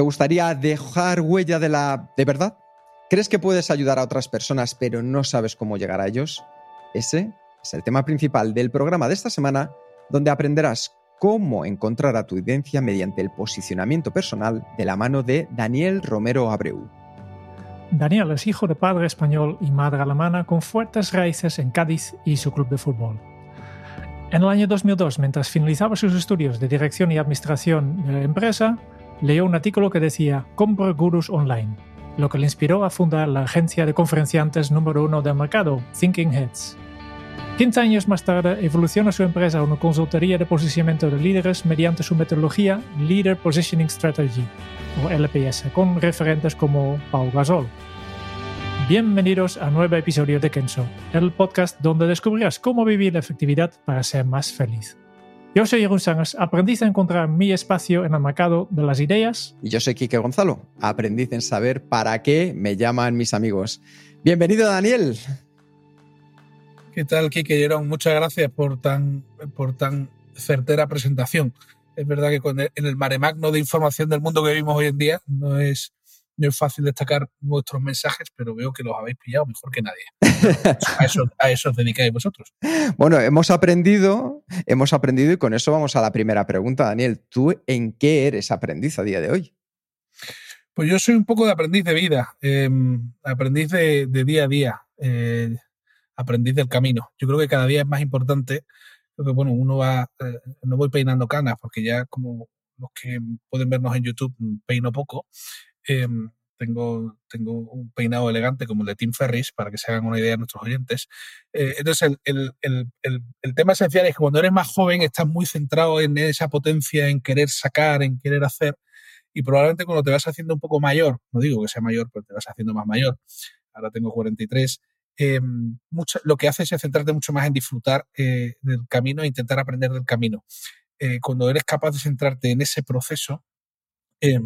¿Te gustaría dejar huella de la de verdad? ¿Crees que puedes ayudar a otras personas pero no sabes cómo llegar a ellos? Ese es el tema principal del programa de esta semana, donde aprenderás cómo encontrar a tu audiencia mediante el posicionamiento personal de la mano de Daniel Romero Abreu. Daniel es hijo de padre español y madre alemana con fuertes raíces en Cádiz y su club de fútbol. En el año 2002, mientras finalizaba sus estudios de dirección y administración de la empresa, leyó un artículo que decía Compra gurus online, lo que le inspiró a fundar la agencia de conferenciantes número uno del mercado, Thinking Heads. 15 años más tarde, evoluciona su empresa a una consultoría de posicionamiento de líderes mediante su metodología Leader Positioning Strategy, o LPS, con referentes como Pau Gasol. Bienvenidos a un nuevo episodio de Kenso, el podcast donde descubrirás cómo vivir la efectividad para ser más feliz. Yo soy Jeroen Sangers, aprendiz a encontrar mi espacio en el mercado de las ideas. Y yo soy Quique Gonzalo, aprendiz en saber para qué me llaman mis amigos. Bienvenido, Daniel. ¿Qué tal, Kike Jerón? Muchas gracias por tan, por tan certera presentación. Es verdad que con el- en el mare magno de información del mundo que vivimos hoy en día no es, no es fácil destacar nuestros mensajes, pero veo que los habéis pillado mejor que nadie. A eso, a eso os dedicáis vosotros. Bueno, hemos aprendido, hemos aprendido y con eso vamos a la primera pregunta, Daniel. ¿Tú en qué eres aprendiz a día de hoy? Pues yo soy un poco de aprendiz de vida, eh, aprendiz de, de día a día, eh, aprendiz del camino. Yo creo que cada día es más importante. Creo que, bueno, uno va, eh, no voy peinando canas, porque ya como los que pueden vernos en YouTube, peino poco. Tengo, tengo un peinado elegante como el de Tim Ferris, para que se hagan una idea nuestros oyentes. Eh, entonces, el, el, el, el, tema esencial es que cuando eres más joven estás muy centrado en esa potencia, en querer sacar, en querer hacer, y probablemente cuando te vas haciendo un poco mayor, no digo que sea mayor, pero te vas haciendo más mayor, ahora tengo 43, eh, mucho, lo que haces es centrarte mucho más en disfrutar eh, del camino e intentar aprender del camino. Eh, cuando eres capaz de centrarte en ese proceso, eh,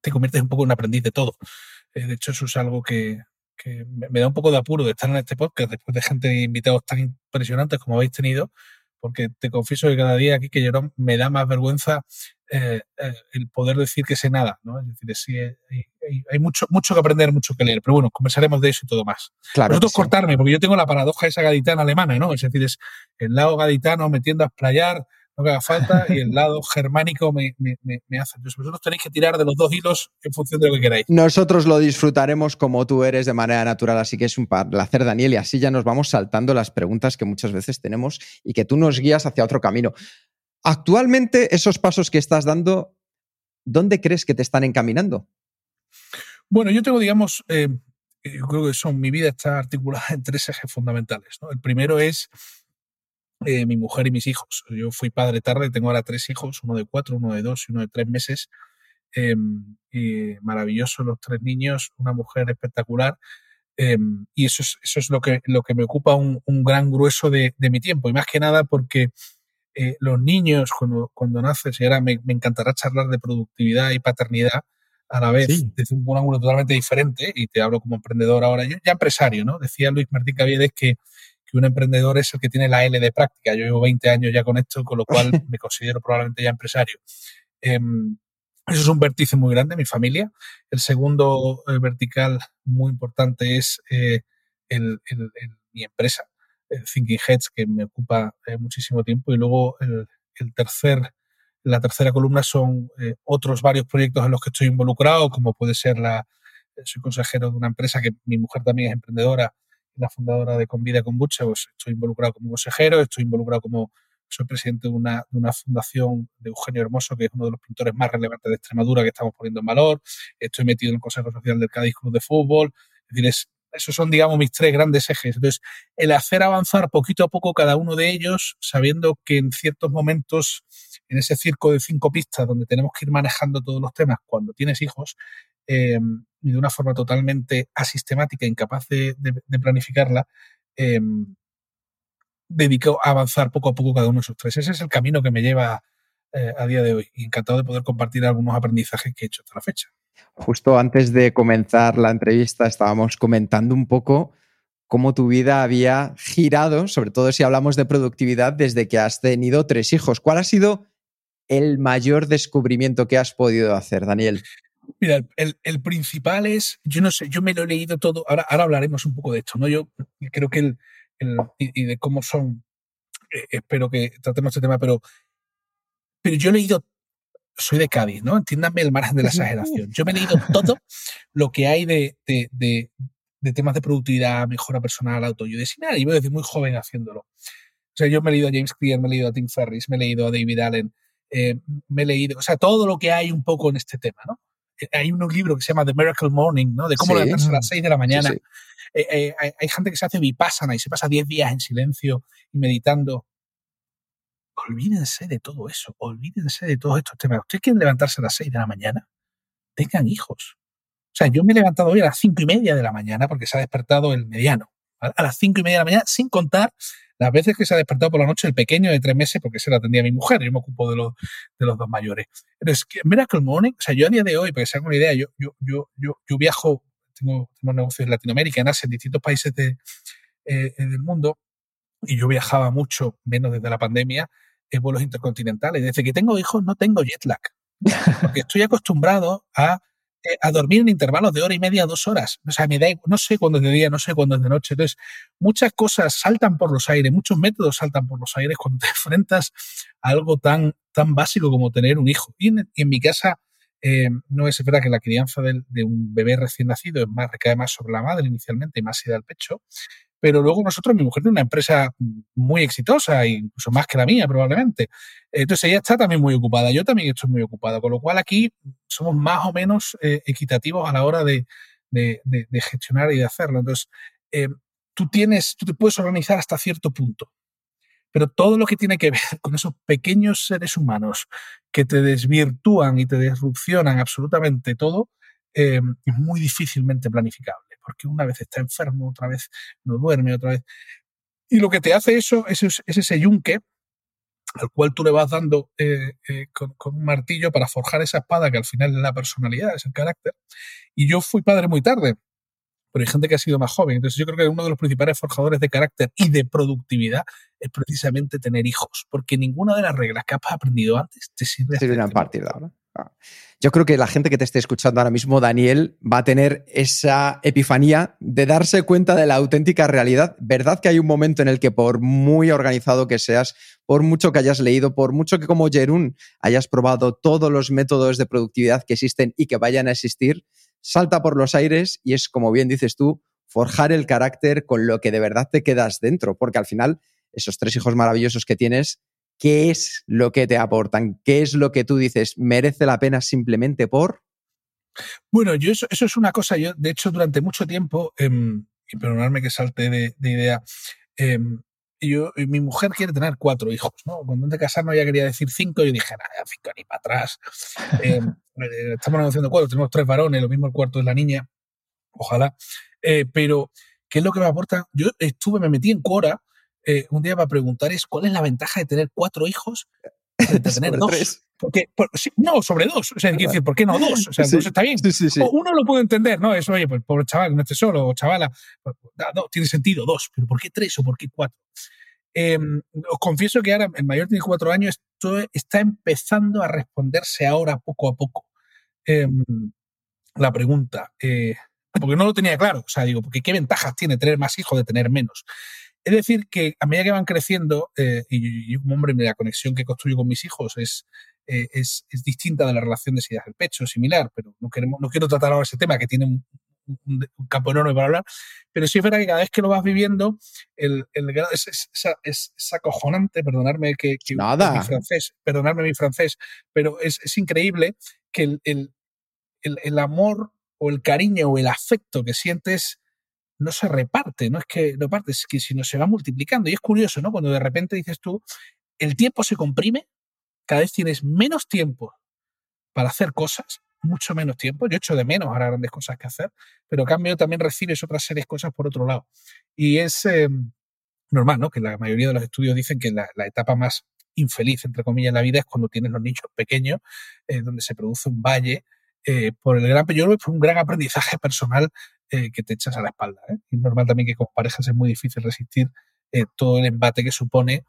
te conviertes un poco en un aprendiz de todo. Eh, de hecho, eso es algo que, que me, da un poco de apuro de estar en este podcast después de gente de invitados tan impresionantes como habéis tenido, porque te confieso que cada día aquí que Jerón me da más vergüenza eh, eh, el poder decir que sé nada, ¿no? Es decir, sí, hay, hay, hay, mucho, mucho que aprender, mucho que leer, pero bueno, conversaremos de eso y todo más. Claro Vosotros sí. cortarme, porque yo tengo la paradoja esa gaditana alemana, ¿no? Es decir, es el lado gaditano me tiende a explayar lo que haga falta y el lado germánico me, me, me, hace. Entonces, vosotros tenéis que tirar de los dos hilos en función de lo que queráis. Nosotros lo disfrutaremos como tú eres de manera natural, así que es un placer, Daniel, y así ya nos vamos saltando las preguntas que muchas veces tenemos y que tú nos guías hacia otro camino. Actualmente, esos pasos que estás dando, ¿dónde crees que te están encaminando? Bueno, yo tengo, digamos, eh, yo creo que son, mi vida está articulada en tres ejes fundamentales. ¿no? El primero es eh, mi mujer y mis hijos. Yo fui padre tarde, tengo ahora tres hijos, uno de cuatro, uno de dos y uno de tres meses. Eh, maravillosos los tres niños, una mujer espectacular. Eh, y eso es, eso es lo, que, lo que me ocupa un, un gran grueso de, de, mi tiempo. Y más que nada porque eh, los niños, cuando, cuando naces, y ahora me, me, encantará charlar de productividad y paternidad a la vez, sí. desde un ángulo totalmente diferente, y te hablo como emprendedor ahora, yo ya empresario, ¿no? Decía Luis Martín Caviedes que, que un emprendedor es el que tiene la L de práctica. Yo llevo 20 años ya con esto, con lo cual me considero probablemente ya empresario. Eh, eso es un vértice muy grande, mi familia. El segundo eh, vertical muy importante es eh, el, el, el, mi empresa, Thinking Heads, que me ocupa eh, muchísimo tiempo. Y luego el, tercer, la tercera columna son otros varios proyectos en los que estoy involucrado, como puede ser la... Soy consejero de una empresa que mi mujer también es emprendedora, la fundadora de Convida Kombucha, pues estoy involucrado como consejero, estoy involucrado como soy presidente de una, de una, fundación de Eugenio Hermoso, que es uno de los pintores más relevantes de Extremadura que estamos poniendo en valor. Estoy metido en el Consejo Social del Cádiz Club de Fútbol. Es decir, es, esos son, digamos, mis tres grandes ejes. Entonces, el hacer avanzar poquito a poco cada uno de ellos, sabiendo que en ciertos momentos, en ese circo de cinco pistas donde tenemos que ir manejando todos los temas cuando tienes hijos, em, y de una forma totalmente asistemática, incapaz de, planificarla, eh, dedico a avanzar poco a poco cada uno de esos tres. Ese es el camino que me lleva eh, a día de hoy. Encantado de poder compartir algunos aprendizajes que he hecho hasta la fecha. Justo antes de comenzar la entrevista estábamos comentando un poco cómo tu vida había girado, sobre todo si hablamos de productividad, desde que has tenido tres hijos. ¿Cuál ha sido el mayor descubrimiento que has podido hacer, Daniel? Mira, el, principal es, yo no sé, yo me lo he leído todo, ahora, ahora hablaremos un poco de esto, ¿no? Yo creo que el, y, de cómo son, eh, espero que tratemos este tema, pero, pero yo he leído soy de Cádiz, ¿no? Entiéndanme el margen de la exageración. Yo me he leído todo lo que hay de, de, de, temas de productividad, mejora personal, autoayuda y yo desde muy joven haciéndolo. O sea, yo me he leído a James Clear, me he leído a Tim Ferriss, me he leído a David Allen, eh, me he leído, o sea, todo lo que hay un poco en este tema, ¿no? Eh, hay un libro que se llama The Miracle Morning, ¿no? De cómo levantarse a las 6 de la mañana. hay, hay, gente que se hace vipassana y se pasa 10 días en silencio y meditando olvídense de todo eso, olvídense de todos estos temas. ¿Ustedes quieren levantarse a las 6 de la mañana? Tengan hijos. O sea, yo me he levantado hoy a las cinco y media de la mañana porque se ha despertado el mediano. A las cinco y media de la mañana, sin contar las veces que se ha despertado por la noche el pequeño de tres meses, porque se lo atendía mi mujer, yo me ocupo de los, de los dos mayores. Entonces, Miracle Morning, o sea, yo a día de hoy, para que se hagan una idea, yo, yo, yo, yo, viajo, tengo, tengo, negocios en Latinoamérica, en Asia, en distintos países de, eh, del mundo, y yo viajaba mucho, menos desde la pandemia, en vuelos intercontinentales. Desde que tengo hijos no tengo jet lag, porque estoy acostumbrado a, eh, a dormir en intervalos de hora y media, dos horas. O sea, me da, no sé cuándo es de día, no sé cuándo es de noche. Entonces, muchas cosas saltan por los aires, muchos métodos saltan por los aires cuando te enfrentas a algo tan, tan básico como tener un hijo. Y en, mi casa, eh, no es verdad que la crianza de, un bebé recién nacido es más sobre la madre inicialmente y más se da al pecho, pero luego nosotros, mi mujer tiene una empresa muy exitosa, incluso más que la mía probablemente. Entonces ella está también muy ocupada, yo también estoy muy ocupada, con lo cual aquí somos más o menos eh, equitativos a la hora de, gestionar y de hacerlo. Entonces, eh, tú tienes, tú te puedes organizar hasta cierto punto, pero todo lo que tiene que ver con esos pequeños seres humanos que te desvirtúan y te disrupcionan absolutamente todo, eh, es muy difícilmente planificable porque una vez está enfermo, otra vez no duerme, otra vez. Y lo que te hace eso es, ese yunque al cual tú le vas dando eh, eh, con, un martillo para forjar esa espada que al final es la personalidad, es el carácter. Y yo fui padre muy tarde, pero hay gente que ha sido más joven. Entonces yo creo que uno de los principales forjadores de carácter y de productividad es precisamente tener hijos, porque ninguna de las reglas que has aprendido antes te sirve. Sirve a partir de ahora. Ah. Yo creo que la gente que te esté escuchando ahora mismo, Daniel, va a tener esa epifanía de darse cuenta de la auténtica realidad. ¿Verdad que hay un momento en el que por muy organizado que seas, por mucho que hayas leído, por mucho que como Jerún hayas probado todos los métodos de productividad que existen y que vayan a existir, salta por los aires y es, como bien dices tú, forjar el carácter con lo que de verdad te quedas dentro, porque al final esos tres hijos maravillosos que tienes ¿qué es lo que te aportan? ¿Qué es lo que tú dices merece la pena simplemente por? Bueno, yo eso, es una cosa, yo de hecho durante mucho tiempo, em, y perdonadme que salte de, idea, em, yo, mi mujer quiere tener cuatro hijos, ¿no? Cuando antes de casarnos ella quería decir cinco, yo dije, nada, cinco ni para atrás. Em, eh, estamos negociando cuatro, tenemos tres varones, lo mismo el cuarto es la niña, ojalá. Eh, pero, ¿qué es lo que me aporta? Yo estuve, me metí en Quora eh, un día para preguntar es cuál es la ventaja de tener cuatro hijos de tener dos. Porque, no, sobre dos. O sea, decir, ¿por qué no dos? O sea, dos está bien. o uno lo puedo entender, ¿no? Eso, oye, pues pobre chaval, no esté solo, o chavala. Pues, no, tiene sentido, dos. Pero ¿por qué tres o por qué cuatro? Em, os confieso que ahora el mayor tiene cuatro años, esto está empezando a responderse ahora poco a poco. Em, la pregunta. Eh, porque no lo tenía claro. O sea, digo, porque ¿qué ventajas tiene tener más hijos de tener menos? Es decir, que a medida que van creciendo, eh, y, un hombre, la conexión que construyo con mis hijos es, eh, es, es, distinta de la relación de ideas del pecho, similar, pero no, queremos, no quiero tratar ahora ese tema que tiene un, un, campo enorme para hablar, pero sí es verdad que cada vez que lo vas viviendo, el, el es, es, es, acojonante, perdonarme que, que Nada. mi francés, perdonarme mi francés, pero es, increíble que el, el, el amor o el cariño o el afecto que sientes no se reparte, no es que no parte, es que sino se va multiplicando. Y es curioso, ¿no? Cuando de repente dices tú, el tiempo se comprime, cada vez tienes menos tiempo para hacer cosas, mucho menos tiempo. Yo echo de menos ahora grandes cosas que hacer, pero cambio también recibes otras series cosas por otro lado. Y es em, normal, ¿no? Que la mayoría de los estudios dicen que la, etapa más infeliz, entre comillas, en la vida es cuando tienes los nichos pequeños, eh, donde se produce un valle. Eh, por el gran, yo por un gran aprendizaje personal eh, que te echas a la espalda. Es normal también que con parejas es muy difícil resistir todo el embate que supone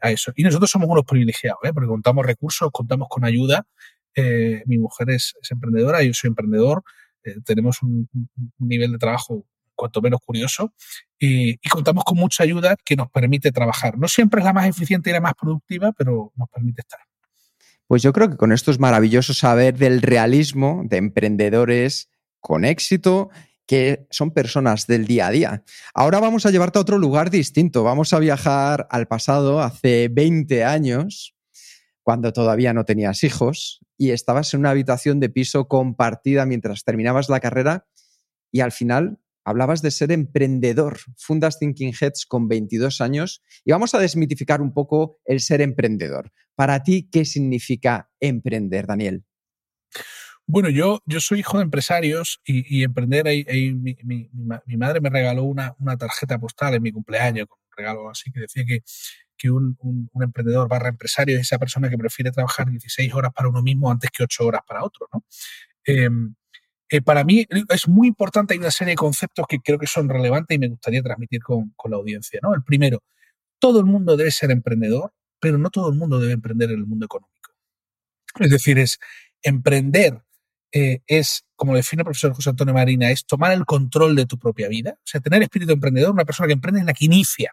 a eso. Y nosotros somos unos privilegiados, porque contamos recursos, contamos con ayuda eh, mi mujer es, emprendedora, yo soy emprendedor, eh, tenemos un, nivel de trabajo cuanto menos curioso y, contamos con mucha ayuda que nos permite trabajar. No siempre es la más eficiente y la más productiva, pero nos permite estar. Pues yo creo que con esto es maravilloso saber del realismo de emprendedores con éxito que son personas del día a día. Ahora vamos a llevarte a otro lugar distinto. Vamos a viajar al pasado, hace 20 años, cuando todavía no tenías hijos y estabas en una habitación de piso compartida mientras terminabas la carrera y al final hablabas de ser emprendedor. Fundas Thinking Heads con 22 años y vamos a desmitificar un poco el ser emprendedor. Para ti, ¿qué significa emprender, Daniel? Bueno, yo, yo soy hijo de empresarios y, emprender, mi, madre me regaló una, una tarjeta postal en mi cumpleaños, con un regalo así que decía que que un, emprendedor barra empresario es esa persona que prefiere trabajar 16 horas para uno mismo antes que 8 horas para otro. ¿no? Em, eh, para mí es muy importante, hay una serie de conceptos que creo que son relevantes y me gustaría transmitir con, la audiencia. ¿no? El primero, todo el mundo debe ser emprendedor, pero no todo el mundo debe emprender en el mundo económico. Es decir, es emprender eh, es, como define el profesor José Antonio Marina, es tomar el control de tu propia vida. O sea, tener espíritu emprendedor, una persona que emprende es la que inicia,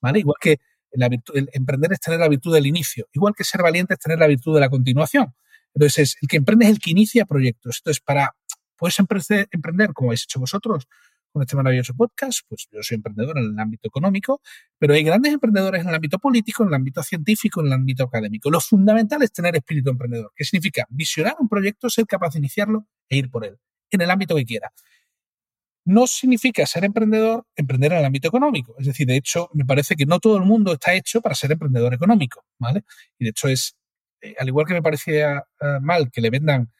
¿vale? Igual que el emprender es tener la virtud del inicio, igual que ser valiente es tener la virtud de la continuación. Entonces, el que emprende es el que inicia proyectos. Entonces, para puedes emprender, emprender como habéis hecho vosotros con este maravilloso podcast, pues yo soy emprendedor en el ámbito económico, pero hay grandes emprendedores en el ámbito político, en el ámbito científico, en el ámbito académico. Lo fundamental es tener espíritu emprendedor, que significa visionar un proyecto, ser capaz de iniciarlo e ir por él, en el ámbito que quiera no significa ser emprendedor, emprender en el ámbito económico. Es decir, de hecho, me parece que no todo el mundo está hecho para ser emprendedor económico, ¿vale? Y de hecho es, eh, al igual que me parecía eh, mal que le vendan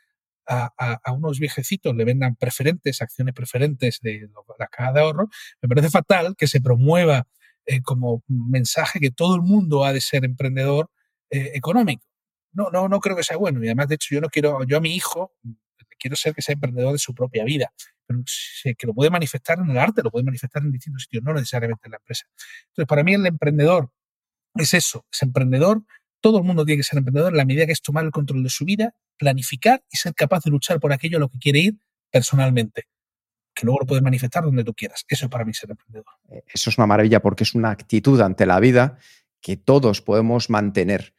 a, unos viejecitos, le vendan preferentes, acciones preferentes de la caja de ahorro, me parece fatal que se promueva eh, como mensaje que todo el mundo ha de ser emprendedor económico. No, no, no creo que sea bueno. Y además, de hecho, yo no quiero, yo a mi hijo quiero ser que sea emprendedor de su propia vida que lo puede manifestar en el arte, lo puede manifestar en distintos sitios, no necesariamente en la empresa. Entonces, para mí el emprendedor es eso, es emprendedor, todo el mundo tiene que ser emprendedor en la medida que es tomar el control de su vida, planificar y ser capaz de luchar por aquello a lo que quiere ir personalmente que luego lo puedes manifestar donde tú quieras. Eso es para mí ser emprendedor. Eh, eso es una maravilla porque es una actitud ante la vida que todos podemos mantener.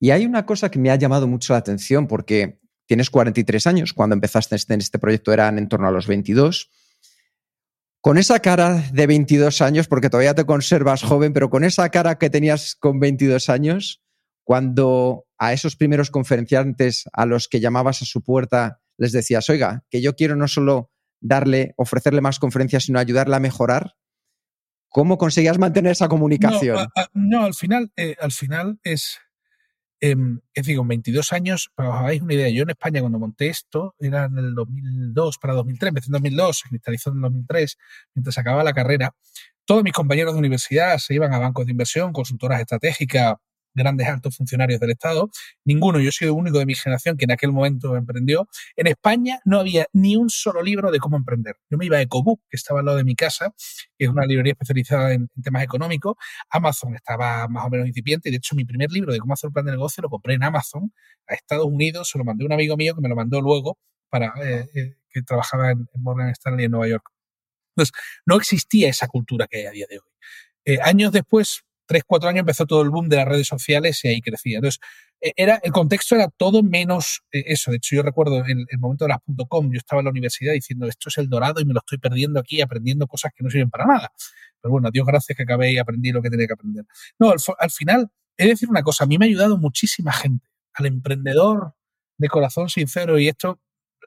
Y hay una cosa que me ha llamado mucho la atención porque Tienes 43 años, cuando empezaste en este proyecto eran en torno a los 22. Con esa cara de 22 años, porque todavía te conservas joven, pero con esa cara que tenías con 22 años, cuando a esos primeros conferenciantes a los que llamabas a su puerta les decías, oiga, que yo quiero no solo darle, ofrecerle más conferencias, sino ayudarle a mejorar, ¿cómo conseguías mantener esa comunicación? No, al final, eh, al final es, Em, es con 22 años, para que os hagáis una idea, yo en España cuando monté esto, era en el 2002 para 2003, empecé en 2002, se cristalizó en 2003, mientras acababa la carrera, todos mis compañeros de universidad se iban a bancos de inversión, consultoras estratégicas, grandes altos funcionarios del Estado. Ninguno, yo soy el único de mi generación que en aquel momento emprendió. En España no había ni un solo libro de cómo emprender. Yo me iba a Ecobook, que estaba al lado de mi casa, que es una librería especializada en, temas económicos. Amazon estaba más o menos incipiente. De hecho, mi primer libro de cómo hacer un plan de negocio lo compré en Amazon, a Estados Unidos. Se lo mandé a un amigo mío que me lo mandó luego para eh, eh, que trabajaba en, Morgan Stanley en Nueva York. Entonces, no existía esa cultura que hay a día de hoy. Eh, años después, tres, cuatro años empezó todo el boom de las redes sociales y ahí crecía. Entonces, e, era, el contexto era todo menos eh, eso. De hecho, yo recuerdo en el momento de las .com, yo estaba en la universidad diciendo, esto es el dorado y me lo estoy perdiendo aquí aprendiendo cosas que no sirven para nada. Pero bueno, Dios gracias que acabé y aprendí lo que tenía que aprender. No, al, final, he de decir una cosa, a mí me ha ayudado muchísima gente, al emprendedor de corazón sincero y esto,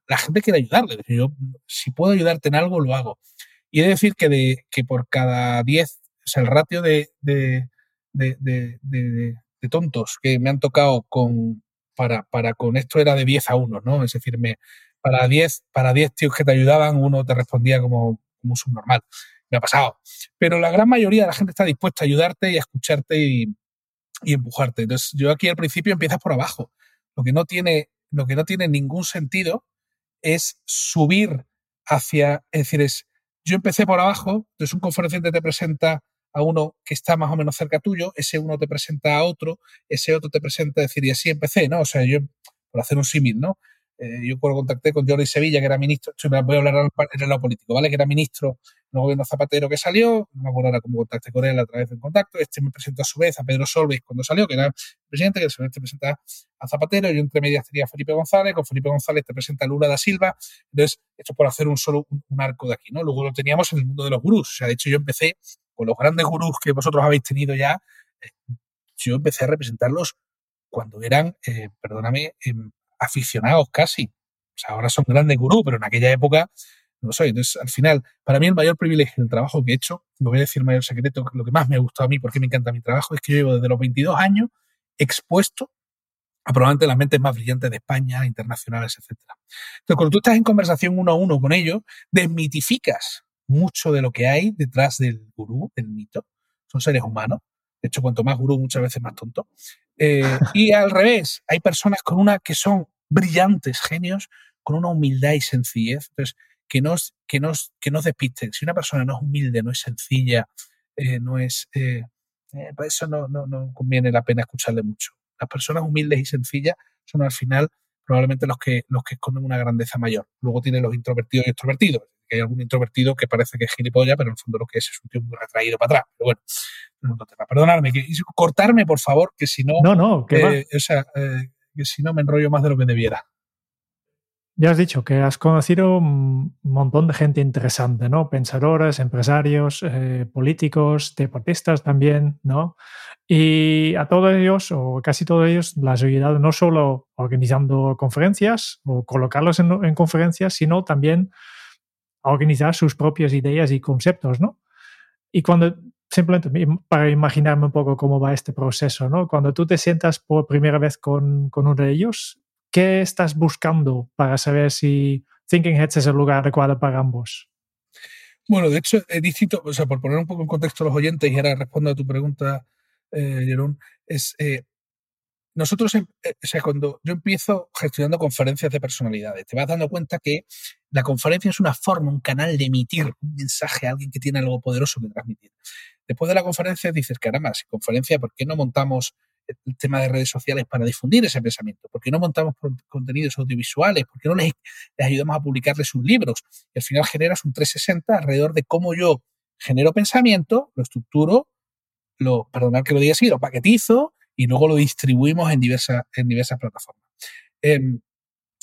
la gente quiere ayudarle. Yo, si puedo ayudarte en algo, lo hago. Y he de decir que, de, que por cada 10, o sea, el ratio de, tontos que me han tocado con, para, con esto era de 10 a 1, ¿no? Es decir, para 10 para 10 tíos que te ayudaban, uno te respondía como, como subnormal. Me ha pasado. Pero la gran mayoría de la gente está dispuesta a ayudarte y a escucharte y, y empujarte. Entonces, yo aquí al principio empiezas por abajo. Lo que no tiene, lo que no tiene ningún sentido es subir hacia, es decir, es, yo empecé por abajo, entonces un conferenciante te presenta a uno que está más o menos cerca tuyo, ese uno te presenta a otro, ese otro te presenta, es decir, y así empecé, ¿no? O sea, yo, por hacer un símil, ¿no? Eh, yo cuando contacté con Jordi Sevilla, que era ministro, voy a hablar en el lado político, ¿vale? Que era ministro en el gobierno Zapatero que salió, no me acuerdo ahora cómo contacté con él a través del contacto, este me presentó a su vez a Pedro Solves cuando salió, que era presidente, que se presenta a Zapatero, y entre medias tenía Felipe González, con Felipe González te presenta a Lula da Silva, entonces, esto por hacer un solo, un, arco de aquí, ¿no? Luego lo teníamos en el mundo de los gurús, o sea, de hecho yo empecé con los grandes gurús que vosotros habéis tenido ya, eh, yo empecé a representarlos cuando eran, eh, perdóname, em, aficionados casi. O sea, ahora son grandes gurús, pero en aquella época no lo soy. Entonces, al final, para mí el mayor privilegio del trabajo que he hecho, lo voy a decir mayor secreto, lo que más me ha gustado a mí, porque me encanta mi trabajo, es que yo llevo desde los 22 años expuesto a probablemente las mentes más brillantes de España, internacionales, etc. Entonces, cuando tú estás en conversación uno a uno con ellos, desmitificas mucho de lo que hay detrás del gurú, del mito. Son seres humanos. De hecho, cuanto más gurú, muchas veces más tonto. Eh, y al revés, hay personas con una que son brillantes genios, con una humildad y sencillez. Entonces, que nos, que nos, que nos despisten. Si una persona no es humilde, no es sencilla, eh, no es. Eh, eh, pues eso no, no, no, conviene la pena escucharle mucho. Las personas humildes y sencillas son al final probablemente los que, los que esconden una grandeza mayor. Luego tienen los introvertidos y extrovertidos. Hay algún introvertido que parece que es gilipollas, pero en el fondo lo que es es un tío muy retraído para atrás. Pero bueno, no Perdonadme, que, cortarme, por favor, que si no. No, no, que O sea, que si no me enrollo más de lo que debiera. Ya has dicho que has conocido un montón de gente interesante, ¿no? Pensadores, empresarios, eh, políticos, deportistas también, ¿no? Y a todos ellos, o casi todos ellos, las has ayudado no solo organizando conferencias o colocarlos en, en conferencias, sino también organizar sus propias ideas y conceptos, ¿no? Y cuando, simplemente para imaginarme un poco cómo va este proceso, ¿no? Cuando tú te sientas por primera vez con, con uno de ellos, ¿Qué estás buscando para saber si Thinking Heads es el lugar adecuado para ambos? Bueno, de hecho, es distinto, o sea, por poner un poco en contexto a los oyentes y ahora respondo a tu pregunta, eh, Jerón, es eh, nosotros, em, eh, o sea, cuando yo empiezo gestionando conferencias de personalidades, te vas dando cuenta que la conferencia es una forma, un canal de emitir un mensaje a alguien que tiene algo poderoso que transmitir. Después de la conferencia dices, caramba, si conferencia, ¿por qué no montamos el tema de redes sociales para difundir ese pensamiento? ¿Por qué no montamos contenidos audiovisuales? ¿Por qué no les, ayudamos a publicarles sus libros? Y al final generas un 360 alrededor de cómo yo genero pensamiento, lo estructuro, lo, perdonad que lo diga así, lo paquetizo y luego lo distribuimos en diversas, en diversas plataformas. Em,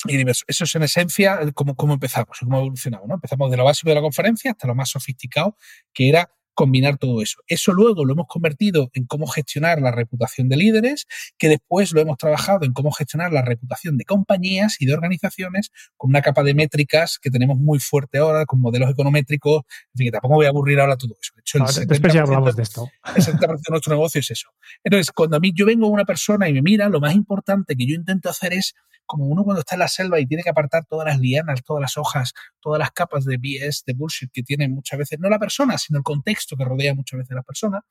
y eso es en esencia cómo, cómo empezamos y cómo evolucionamos. ¿no? Empezamos de lo básico de la conferencia hasta lo más sofisticado, que era combinar todo eso. Eso luego lo hemos convertido en cómo gestionar la reputación de líderes, que después lo hemos trabajado en cómo gestionar la reputación de compañías y de organizaciones con una capa de métricas que tenemos muy fuerte ahora, con modelos econométricos. En fin, que tampoco voy a aburrir ahora todo eso. De hecho, el después ya hablamos de esto. El 70% de nuestro negocio es eso. Entonces, cuando a mí yo vengo a una persona y me mira, lo más importante que yo intento hacer es como uno cuando está en la selva y tiene que apartar todas las lianas, todas las hojas, todas las capas de BS, de bullshit que tiene muchas veces, no la persona, sino el contexto que rodea muchas veces a la persona,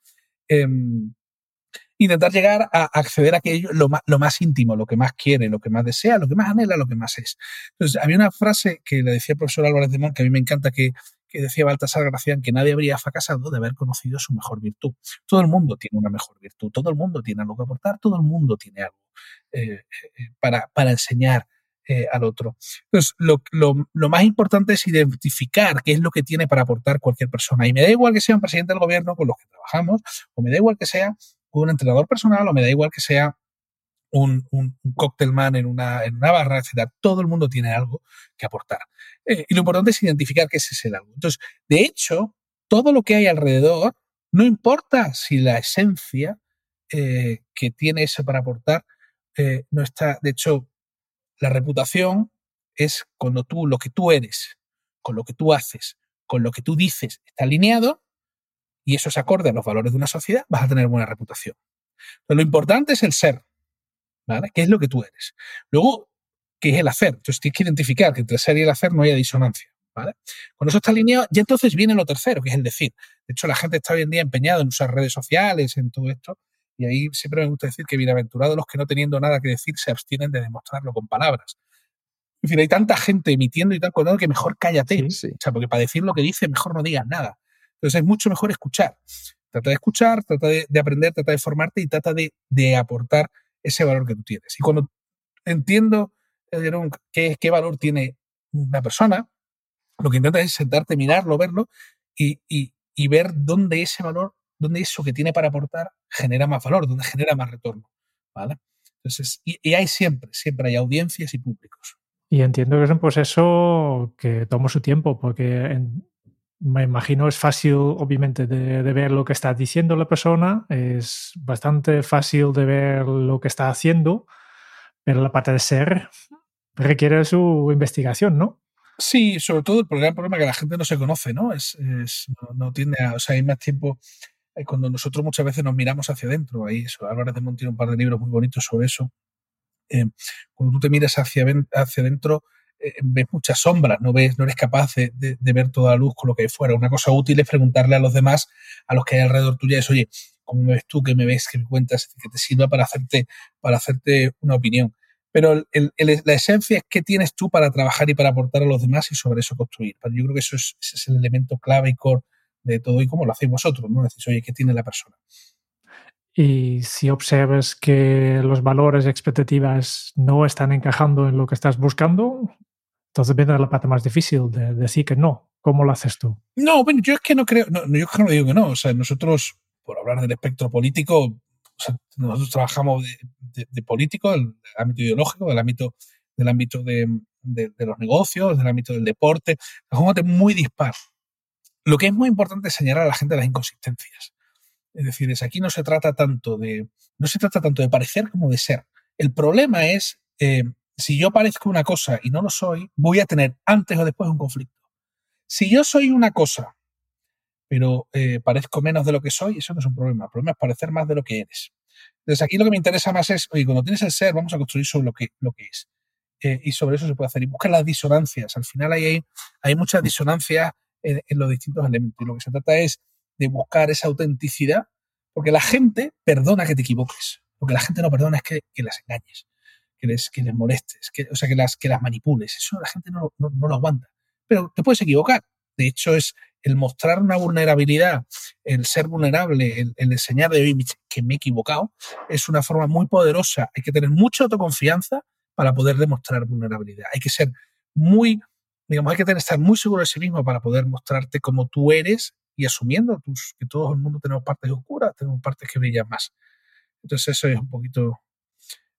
em, intentar llegar a acceder a lo más, lo más íntimo, lo que más quiere, lo que más desea, lo que más anhela, lo que más es. Entonces, había una frase que le decía el profesor Álvarez de Mon, que a mí me encanta, que, que decía Baltasar Gracián, que nadie habría fracasado de haber conocido su mejor virtud. Todo el mundo tiene una mejor virtud, todo el mundo tiene algo que aportar, todo el mundo tiene algo eh, eh, para, para, enseñar eh, al otro. Entonces, lo, lo, lo, más importante es identificar qué es lo que tiene para aportar cualquier persona. Y me da igual que sea un presidente del gobierno con los que trabajamos, o me da igual que sea un entrenador personal, o me da igual que sea un, un, un en una, en una barra, etc. Todo el mundo tiene algo que aportar. y lo importante es identificar qué es ese algo. Entonces, de hecho, todo lo que hay alrededor, no importa si la esencia que tiene eso para aportar eh, no está, de hecho, la reputación es cuando tú, lo que tú eres, con lo que tú haces, con lo que tú dices está alineado y eso se acorde a los valores de una sociedad, vas a tener buena reputación. Pero lo importante es el ser, ¿vale? ¿Qué es lo que tú eres? Luego, ¿qué es el hacer? Entonces tienes que identificar que entre ser y el hacer no haya disonancia. ¿Vale? Cuando eso está alineado, ya entonces viene lo tercero, que es el decir. De hecho, la gente está hoy en día empeñada en usar redes sociales, en todo esto, y ahí siempre me gusta decir que bienaventurados los que no teniendo nada que decir se abstienen de demostrarlo con palabras. En fin, hay tanta gente emitiendo y tal contando que mejor cállate. O sea, porque para decir lo que dice, mejor no digas nada. Entonces es mucho mejor escuchar. Trata de escuchar, trata de, aprender, trata de formarte y trata de, aportar ese valor que tú tienes. Y cuando entiendo eh, qué, qué valor tiene una persona, lo que intenta es sentarte, mirarlo, verlo y, y, ver dónde ese valor, dónde eso que tiene para aportar genera más valor, dónde genera más retorno. ¿vale? Entonces, y, y hay siempre, siempre hay audiencias y públicos. Y entiendo que es un proceso que toma su tiempo, porque me imagino es fácil, obviamente, de, ver lo que está diciendo la persona, es bastante fácil de ver lo que está haciendo, pero la parte de ser requiere su investigación, ¿no? Sí, sobre todo el gran problema que la gente no se conoce, ¿no? Es, no, tiene o sea, hay más tiempo cuando nosotros muchas veces nos miramos hacia adentro. Ahí Álvarez de Montiel un par de libros muy bonitos sobre eso. Eh, cuando tú te miras hacia, hacia adentro, eh, ves muchas sombras, no, ves, no eres capaz de, ver toda la luz con lo que hay fuera. Una cosa útil es preguntarle a los demás, a los que hay alrededor tuya, es, oye, ¿cómo me ves tú? ¿Qué me ves? ¿Qué me cuentas? Que te sirva para hacerte, para hacerte una opinión. Pero la esencia es qué tienes tú para trabajar y para aportar a los demás y sobre eso construir. Yo creo que eso es el elemento clave y core de todo y cómo lo hacéis vosotros, ¿no? Decís, oye, ¿qué tiene la persona? Y si observas que los valores y expectativas no están encajando en lo que estás buscando, entonces viene la parte más difícil de, decir que no. ¿Cómo lo haces tú? No, bueno, yo es que no creo, no, yo es que no digo que no. O sea, nosotros, por hablar del espectro político, nosotros trabajamos de, político, del ámbito ideológico, del ámbito, del ámbito de, los negocios, del ámbito del deporte. Es un muy dispar. Lo que es muy importante es señalar a la gente las inconsistencias. Es decir, es aquí no se trata tanto de, no se trata tanto de parecer como de ser. El problema es, eh, si yo parezco una cosa y no lo soy, voy a tener antes o después un conflicto. Si yo soy una cosa, pero eh, parezco menos de lo que soy, eso no es un problema. El problema es parecer más de lo que eres. Entonces aquí lo que me interesa más es, oye, cuando tienes el ser, vamos a construir sobre lo que, lo que es. Eh, y sobre eso se puede hacer. Y busca las disonancias. Al final hay, hay muchas disonancias en, en, los distintos elementos. Y lo que se trata es de buscar esa autenticidad, porque la gente perdona que te equivoques, porque la gente no perdona es que, las engañes, que les, que les molestes, que, o sea, que las, que manipules. Eso la gente no, no, lo aguanta. Pero te puedes equivocar. De hecho, es el mostrar una vulnerabilidad, el ser vulnerable, el, enseñar de hoy que me he equivocado, es una forma muy poderosa. Hay que tener mucha autoconfianza para poder demostrar vulnerabilidad. Hay que ser muy, digamos, hay que tener, estar muy seguro de sí mismo para poder mostrarte como tú eres y asumiendo que todo el mundo tenemos partes oscuras, tenemos partes que brillan más. Entonces eso es un poquito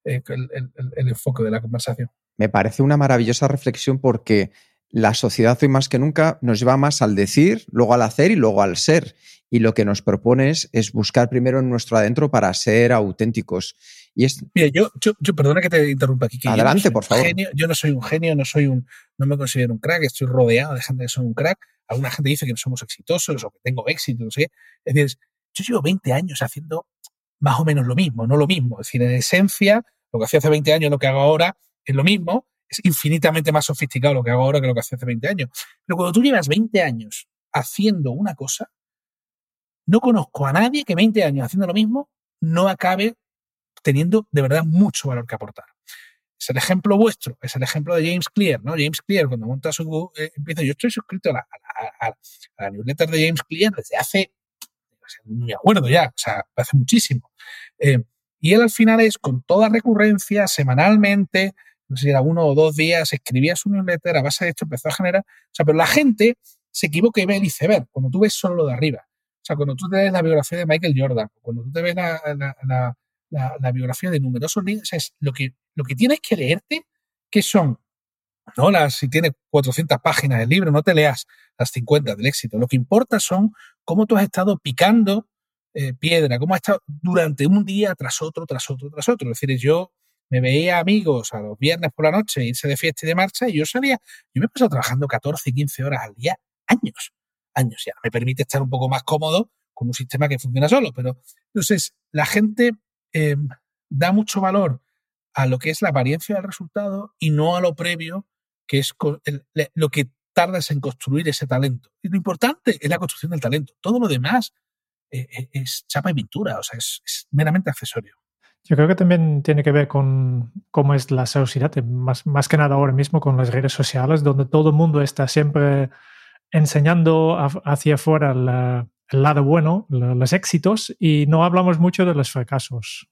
eh, el, enfoque de la conversación. Me parece una maravillosa reflexión porque la sociedad hoy más que nunca nos lleva más al decir, luego al hacer y luego al ser. Y lo que nos propones es buscar primero en nuestro adentro para ser auténticos. Y es... Mira, yo, yo, perdona que te interrumpa aquí. Adelante, por favor. yo no soy un genio, no soy un, no me considero un crack, estoy rodeado de gente que son un crack, alguna gente dice que no somos exitosos o que tengo éxito, no sé. Es decir, yo llevo 20 años haciendo más o menos lo mismo, no lo mismo. Es decir, en esencia, lo que hacía hace 20 años, lo que hago ahora es lo mismo, es infinitamente más sofisticado lo que hago ahora que lo que hacía hace 20 años. Pero cuando tú llevas 20 años haciendo una cosa, no conozco a nadie que 20 años haciendo lo mismo no acabe teniendo de verdad mucho valor que aportar. Es el ejemplo vuestro, es el ejemplo de James Clear, ¿no? James Clear, cuando monta su. Eh, empieza, yo estoy suscrito a la, a, newsletter de James Clear desde hace. Me acuerdo ya, o sea, hace muchísimo. Eh, y él al final es con toda recurrencia, semanalmente, no sé si era uno o dos días, escribía su newsletter, a base de esto empezó a generar. O sea, pero la gente se equivoca y ve el iceberg, cuando tú ves solo lo de arriba. O sea, cuando tú te ves la biografía de Michael Jordan, cuando tú te ves la, la, biografía de numerosos líderes, es lo que, lo que tienes que leerte, que son, no las, si tiene 400 páginas el libro, no te leas las 50 del éxito. Lo que importa son cómo tú has estado picando eh, piedra, cómo has estado durante un día tras otro, tras otro, tras otro. Es decir, yo me veía amigos a los viernes por la noche irse de fiesta y de marcha y yo salía, yo me he pasado trabajando 14, 15 horas al día años, años ya. Me permite estar un poco más cómodo con un sistema que funciona solo, pero entonces la gente em, da mucho valor a lo que es la apariencia del resultado y no a lo previo, que es lo que tardas en construir ese talento. Y lo importante es la construcción del talento. Todo lo demás eh, eh, es chapa y pintura, o sea, es, meramente accesorio. Yo creo que también tiene que ver con cómo es la sociedad, más, más que nada ahora mismo con las redes sociales, donde todo el mundo está siempre enseñando hacia afuera el lado bueno, los éxitos, y no hablamos mucho de los fracasos.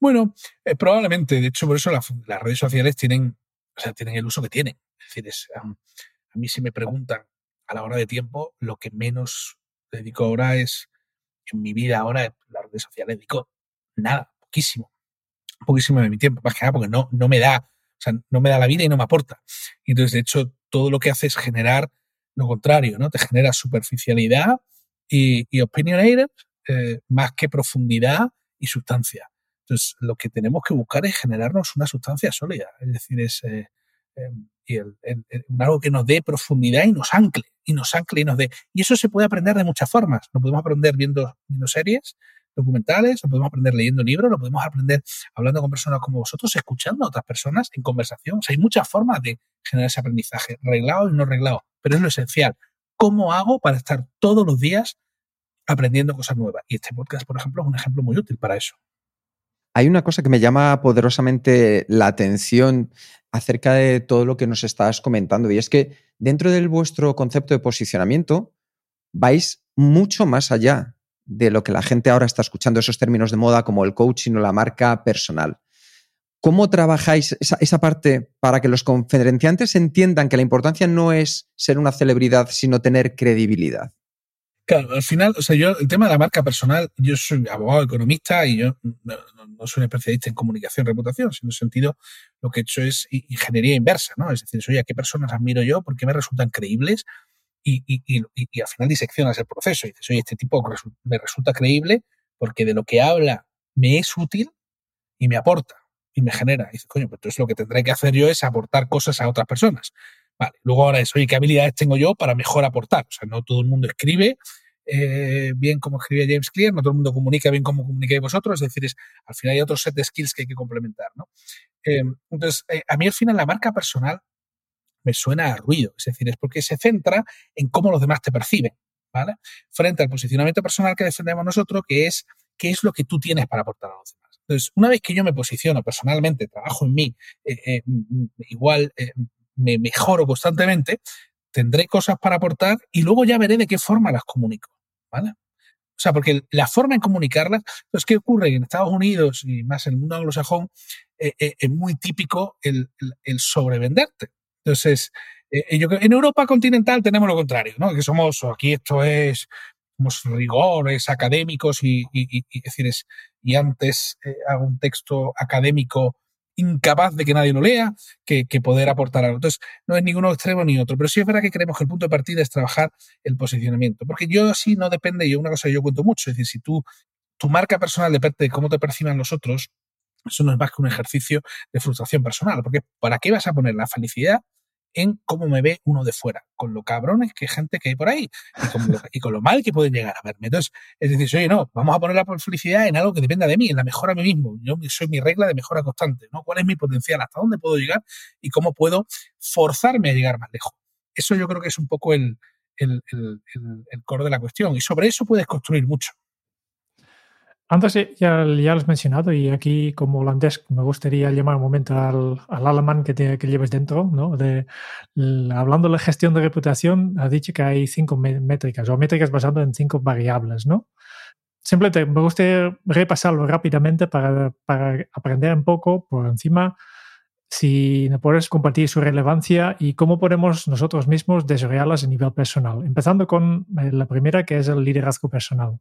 Bueno, eh, probablemente. De hecho, por eso las redes sociales tienen, o sea, tienen el uso que tienen. Es decir, a mí si me preguntan a la hora de tiempo, lo que menos dedico ahora es, en mi vida ahora, las redes sociales dedico nada, poquísimo. Poquísimo de mi tiempo, más que nada porque no, no me da, o sea, no me da la vida y no me aporta. entonces, de hecho, todo lo que hace es generar lo contrario, ¿no? Te genera superficialidad y, y eh, más que profundidad y sustancia. Entonces, lo que tenemos que buscar es generarnos una sustancia sólida, es decir, es eh, em, y algo que nos dé profundidad y nos ancle, y nos ancle y nos dé. Y eso se puede aprender de muchas formas. Lo podemos aprender viendo series, documentales, lo podemos aprender leyendo libros, lo podemos aprender hablando con personas como vosotros, escuchando a otras personas en conversación. Hay muchas formas de generar ese aprendizaje, reglado y no reglado, pero es lo esencial. ¿Cómo hago para estar todos los días aprendiendo cosas nuevas? Y este podcast, por ejemplo, es un ejemplo muy útil para eso. Hay una cosa que me llama poderosamente la atención acerca de todo lo que nos estás comentando y es que dentro de vuestro concepto de posicionamiento vais mucho más allá de lo que la gente ahora está escuchando, esos términos de moda como el coaching o la marca personal. ¿Cómo trabajáis esa, parte para que los conferenciantes entiendan que la importancia no es ser una celebridad, sino tener credibilidad? Claro, al final, o sea, yo, el tema de la marca personal, yo soy abogado, economista y yo no, soy un especialista en comunicación reputación, sino en sentido, lo que he hecho es ingeniería inversa, ¿no? Es decir, oye, ¿a qué personas admiro yo? ¿Por qué me resultan creíbles? Y, y, y, y al final diseccionas el proceso y dices, oye, este tipo me resulta creíble porque de lo que habla me es útil y me aporta y me genera. Y dices, coño, pues entonces lo que tendré que hacer yo es aportar cosas a otras personas. Vale, luego ahora es, oye, ¿qué habilidades tengo yo para mejor aportar? O sea, no todo el mundo escribe eh, bien como escribía James Clear, no todo el mundo comunica bien como comunicáis vosotros, es decir, es, al final hay otro set de skills que hay que complementar, ¿no? Eh, entonces, eh, a mí al final la marca personal me suena a ruido, es decir, es porque se centra en cómo los demás te perciben, ¿vale? Frente al posicionamiento personal que defendemos nosotros, que es qué es lo que tú tienes para aportar a los demás. Entonces, una vez que yo me posiciono personalmente, trabajo en mí, igual me mejoro constantemente, tendré cosas para aportar y luego ya veré de qué forma las comunico. ¿Vale? O sea, porque la forma en comunicarlas, pues, ¿qué ocurre? En Estados Unidos y más en el mundo anglosajón, eh, eh, es muy típico el, sobrevenderte. Entonces, eh, yo, en Europa continental tenemos lo contrario, ¿no? Que somos, aquí esto es, somos rigores académicos y, y, decir, es, y antes hago un texto académico incapaz de que nadie lo lea, que, poder aportar algo. Entonces, no es ninguno extremo ni otro, pero sí es verdad que creemos que el punto de partida es trabajar el posicionamiento, porque yo así no depende, yo una cosa que yo cuento mucho, es decir, si tú, tu marca personal depende de cómo te perciban los otros, eso no es más que un ejercicio de frustración personal, porque ¿para qué vas a poner la felicidad en cómo me ve uno de fuera, con lo cabrones que gente que hay por ahí y con, lo, mal que pueden llegar a verme. Entonces, es decir, oye, no, vamos a poner la felicidad en algo que dependa de mí, en la mejora a mí mismo. Yo soy mi regla de mejora constante, ¿no? ¿Cuál es mi potencial? ¿Hasta dónde puedo llegar? Y cómo puedo forzarme a llegar más lejos. Eso yo creo que es un poco el, el, el, el core de la cuestión. Y sobre eso puedes construir mucho. Antes ya, ya lo has mencionado y aquí como holandés me gustaría llamar un momento al, al alemán que, te, que lleves dentro, ¿no? De, hablando de la gestión de reputación, has dicho que hay cinco métricas o métricas basadas en cinco variables, ¿no? Simplemente me gustaría repasarlo rápidamente para, para aprender un poco por encima si me puedes compartir su relevancia y cómo podemos nosotros mismos desarrollarlas a nivel personal. Empezando con eh, la primera, que es el liderazgo personal.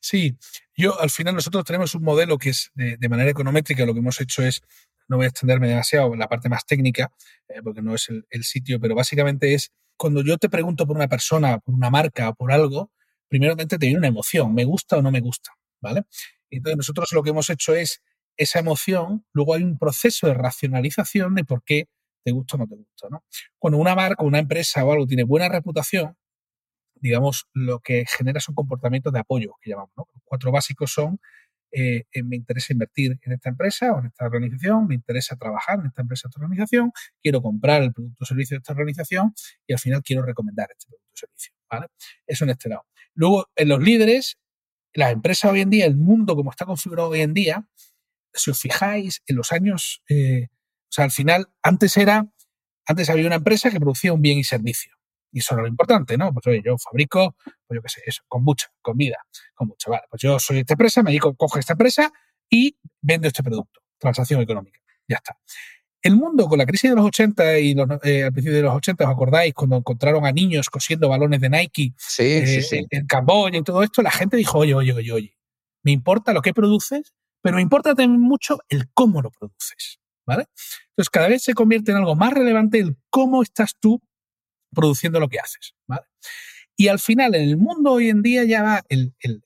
Sí, yo al final nosotros tenemos un modelo que es de, manera econométrica, lo que hemos hecho es, no voy a extenderme demasiado en la parte más técnica, eh, porque no es el, sitio, pero básicamente es cuando yo te pregunto por una persona, por una marca o por algo, primeramente te viene una emoción, me gusta o no me gusta, ¿vale? Entonces nosotros lo que hemos hecho es esa emoción, luego hay un proceso de racionalización de por qué te gusta o no te gusta. ¿no? Cuando una marca, una empresa o algo tiene buena reputación, digamos, lo que genera son comportamientos de apoyo, que llamamos. ¿no? Los cuatro básicos son, eh, eh, me interesa invertir en esta empresa o en esta organización, me interesa trabajar en esta empresa o esta organización, quiero comprar el producto o servicio de esta organización y al final quiero recomendar este producto o servicio. ¿vale? Eso en este lado. Luego, en los líderes, las empresas hoy en día, el mundo como está configurado hoy en día, si os fijáis, en los años, eh, o sea, al final, antes era, antes había una empresa que producía un bien y servicio. Y eso era lo importante, ¿no? Pues oye, yo fabrico, pues yo qué sé, eso, kombucha, comida, kombucha, vale. Pues yo soy esta empresa, me dedico, cojo esta empresa y vendo este producto. Transacción económica. Ya está. El mundo con la crisis de los 80 y eh, al principio de los 80, ¿os acordáis? Cuando encontraron a niños cosiendo balones de Nike eh, en Camboya y todo esto, la gente dijo, oye, oye, oye, oye, me importa lo que produces, pero me importa también mucho el cómo lo produces. ¿Vale? Entonces, cada vez se convierte en algo más relevante el cómo estás tú produciendo lo que haces. ¿vale? Y al final, en el mundo hoy en día ya va el, el,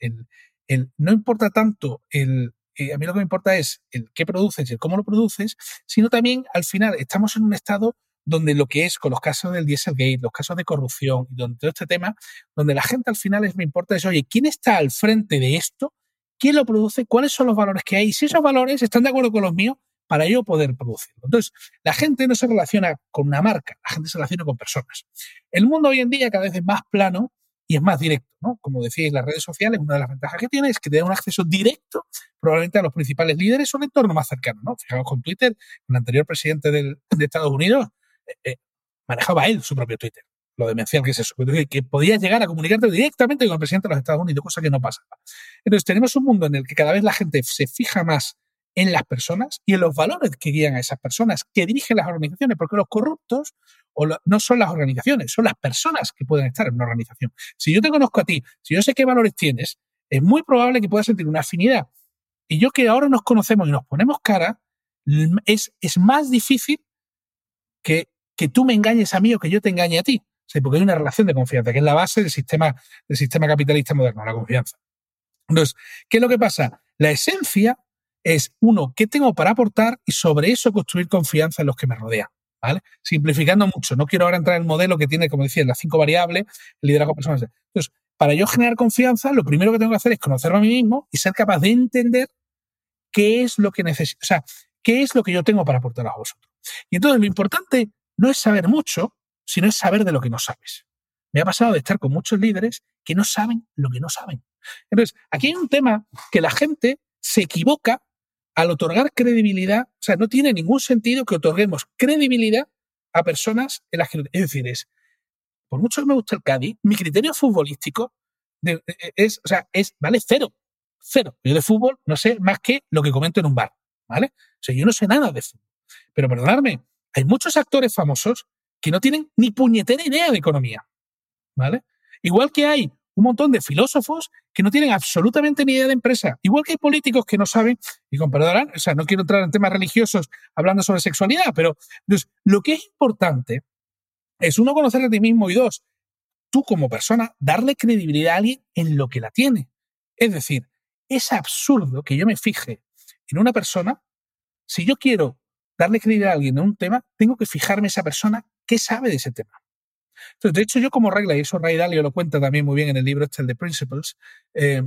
el, no importa tanto el, eh, a mí lo que me importa es el qué produces y el cómo lo produces, sino también al final estamos en un estado donde lo que es con los casos del Dieselgate, los casos de corrupción y donde todo este tema, donde la gente al final es, me importa es, oye, ¿quién está al frente de esto? ¿Quién lo produce? ¿Cuáles son los valores que hay? Y si esos valores están de acuerdo con los míos, para yo poder producirlo. Entonces, la gente no se relaciona con una marca, la gente se relaciona con personas. El mundo hoy en día cada vez es más plano y es más directo, ¿no? Como decíais, las redes sociales, una de las ventajas que tiene es que te da un acceso directo probablemente a los principales líderes o un entorno más cercano, ¿no? Fijaos con Twitter, el anterior presidente de Estados Unidos eh, eh, manejaba él su propio Twitter. Lo demencial que es eso, que podía llegar a comunicarte directamente con el presidente de los Estados Unidos, cosa que no pasaba. Entonces, tenemos un mundo en el que cada vez la gente se fija más en las personas y en los valores que guían a esas personas, que dirigen las organizaciones, porque los corruptos o no son las organizaciones, son las personas que pueden estar en una organización. Si yo te conozco a ti, si yo sé qué valores tienes, es muy probable que puedas sentir una afinidad. Y yo que ahora nos conocemos y nos ponemos cara, es, es más difícil que, que tú me engañes a mí o que yo te engañe a ti. porque hay una relación de confianza, que es la base del sistema, del sistema capitalista moderno, la confianza. Entonces, ¿qué es lo que pasa? La esencia es, uno, ¿qué tengo para aportar? Y sobre eso construir confianza en los que me rodean. ¿Vale? Simplificando mucho. No quiero ahora entrar en el modelo que tiene, como decía, las cinco variables, el liderazgo personal. Entonces, para yo generar confianza, lo primero que tengo que hacer es conocerme a mí mismo y ser capaz de entender qué es lo que necesito, o sea, qué es lo que yo tengo para aportar a vosotros. Y entonces lo importante no es saber mucho, sino es saber de lo que no sabes. Me ha pasado de estar con muchos líderes que no saben lo que no saben. Entonces, aquí hay un tema que la gente se equivoca al otorgar credibilidad, o sea, no tiene ningún sentido que otorguemos credibilidad a personas en las que... Es decir, es, por mucho que me guste el Cádiz, mi criterio futbolístico e, e, es, o sea, es, vale, cero. Cero. Yo de fútbol no sé más que lo que comento en un bar, ¿vale? O sea, yo no sé nada de fútbol. Pero perdonadme, hay muchos actores famosos que no tienen ni puñetera idea de economía, ¿vale? Igual que hay un montón de filósofos que no tienen absolutamente ni idea de empresa. Igual que hay políticos que no saben, y con perdón, o sea, no quiero entrar en temas religiosos hablando sobre sexualidad, pero lo que es importante es uno conocer a ti mismo y dos, tú como persona, darle credibilidad a alguien en lo que la tiene. Es decir, es absurdo que yo me fije en una persona, si yo quiero darle credibilidad a alguien en un tema, tengo que fijarme esa persona que sabe de ese tema. Entonces, de hecho, yo como regla, y eso Ray Dalio lo cuenta también muy bien en el libro este, el de Principles, eh,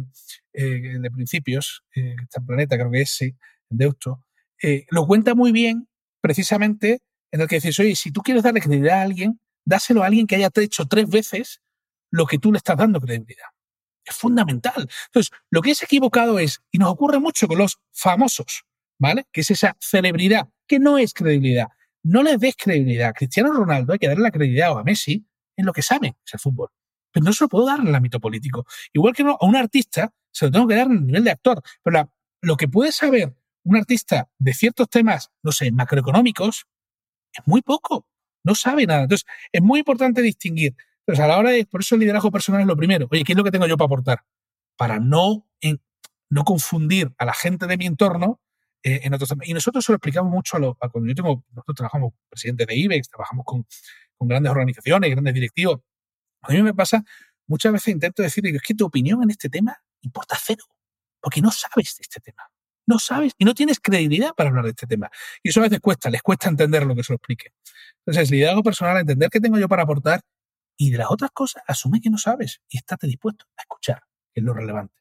eh, de principios, eh, está en Planeta, creo que es, sí, en Deusto, eh, lo cuenta muy bien precisamente en el que dices, oye, si tú quieres darle credibilidad a alguien, dáselo a alguien que haya hecho tres veces lo que tú le estás dando credibilidad. Es fundamental. Entonces, lo que es equivocado es, y nos ocurre mucho con los famosos, ¿vale? Que es esa celebridad, que no es credibilidad no le des credibilidad. Cristiano Ronaldo hay que darle la credibilidad o a Messi en lo que sabe, es el fútbol. Pero no se lo puedo dar en el ámbito político. Igual que a un artista se lo tengo que dar en el nivel de actor. Pero lo que puede saber un artista de ciertos temas, no sé, macroeconómicos, es muy poco. No sabe nada. Entonces, es muy importante distinguir. Entonces, a la hora de, por eso el liderazgo personal es lo primero. Oye, ¿qué es lo que tengo yo para aportar? Para no, no confundir a la gente de mi entorno eh, en otros Y nosotros se lo explicamos mucho a, lo, cuando nosotros trabajamos presidente de IBEX, trabajamos con, con grandes organizaciones, grandes directivos. A mí me pasa, muchas veces intento decir, es que tu opinión en este tema importa cero, porque no sabes de este tema. No sabes y no tienes credibilidad para hablar de este tema. Y eso a veces cuesta, les cuesta entender lo que se lo explique. Entonces, liderazgo personal, entender qué tengo yo para aportar y de las otras cosas, asume que no sabes y estate dispuesto a escuchar, que es lo relevante.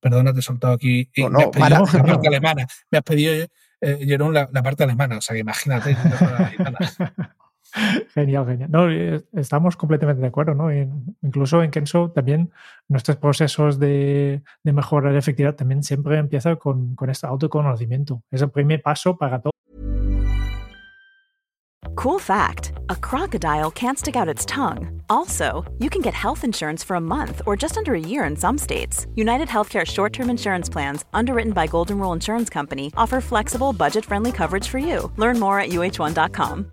Perdona, te he soltado aquí. No, me has no, pedido para. la parte alemana. Me has pedido, eh, Jerón, la, la parte alemana. O sea, que imagínate. Genial, genial. No, eh, estamos completamente de acuerdo, ¿no? Incluso en Kenso también nuestros procesos de, de mejorar la efectividad también siempre empiezan con, con este autoconocimiento. Es el primer paso para todo. Cool fact a crocodile can't stick out its tongue. Also, you can get health insurance for a month or just under a year in some states. United Healthcare short term insurance plans, underwritten by Golden Rule Insurance Company, offer flexible, budget friendly coverage for you. Learn more at uh1.com.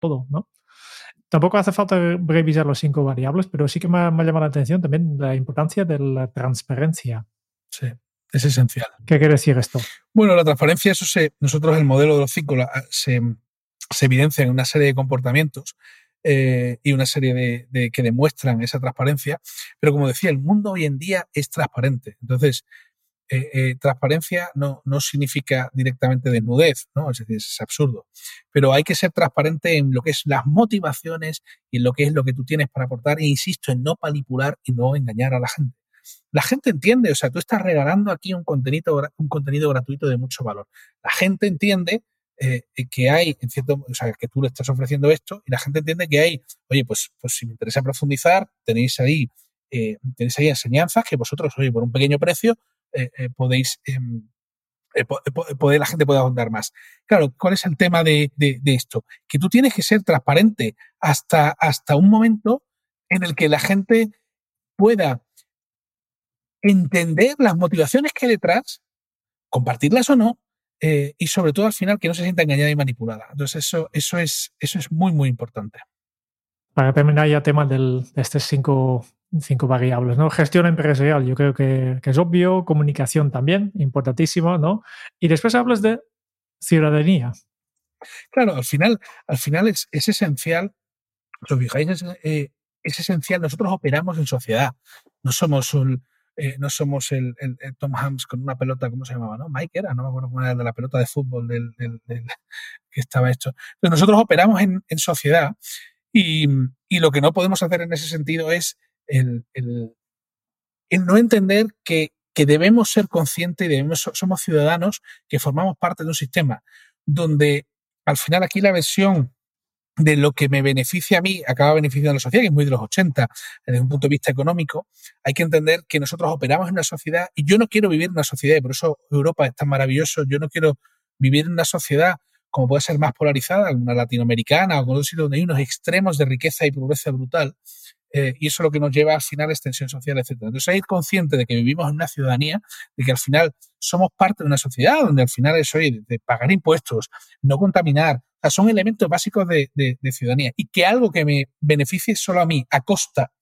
Todo, ¿no? Tampoco hace falta revisar los cinco variables, pero sí que me ha, me ha llamado la atención también la importancia de la transparencia. Sí, es esencial. ¿Qué quiere decir esto? Bueno, la transparencia, eso se, nosotros el modelo de los cinco la- se, se evidencia en una serie de comportamientos eh, y una serie de, de- que demuestran esa transparencia. Pero como decía, el mundo hoy en día es transparente. Entonces, eh, eh, transparencia no, no significa directamente desnudez, ¿no? Es decir, es absurdo. Pero hay que ser transparente en lo que es las motivaciones y en lo que es lo que tú tienes para aportar. E insisto, en no manipular y no engañar a la gente. La gente entiende, o sea, tú estás regalando aquí un contenido, un contenido gratuito de mucho valor. La gente entiende eh, que hay, en cierto, que tú le estás ofreciendo esto y la gente entiende que hay, oye, pues, pues si me interesa profundizar, tenéis ahí, tenéis ahí enseñanzas que vosotros, oye, por un pequeño precio, podéis, em, eh, po- po- poder, la gente puede ahondar más. Claro, ¿cuál es el tema de, esto? Que tú tienes que ser transparente hasta, hasta un momento en el que la gente pueda entender las motivaciones que hay detrás, compartirlas o no, eh, y sobre todo al final que no se sienta engañada y manipulada. Entonces eso, eso, es, eso es muy, muy importante. Para terminar ya tema del, de estas cinco, cinco variables, ¿no? Gestión empresarial, yo creo que, es obvio, comunicación también, importantísimo, ¿no? Y después hablas de ciudadanía. Claro, al final, al final es, es esencial, os fijáis, es, eh, es esencial, nosotros operamos en sociedad, no somos un, eh, no somos el, Tom Hanks con una pelota, ¿cómo se llamaba? ¿no? Mike era, no me acuerdo cómo era de la pelota de fútbol del, del- del- que estaba hecho. Pero nosotros operamos en, en sociedad y, y lo que no podemos hacer en ese sentido es el, no entender que, debemos ser conscientes y debemos, so- somos ciudadanos que formamos parte de un sistema donde al final aquí la versión de lo que me beneficia a mí acaba beneficiando a la sociedad, que es muy de los 80, desde un punto de vista económico, hay que entender que nosotros operamos en una sociedad y yo no quiero vivir en una sociedad, y por eso Europa es tan maravilloso, yo no quiero vivir en una sociedad como puede ser más polarizada, una latinoamericana o con otros sitios donde hay unos extremos de riqueza y pobreza brutal, eh, y eso es lo que nos lleva al final a extensión social, etc. Entonces hay que ir consciente de que vivimos en una ciudadanía, de que al final somos parte de una sociedad donde al final es oye, de, pagar impuestos, no contaminar, o sea, son elementos básicos de, de- de ciudadanía. Y que algo que me beneficie solo a mí a costa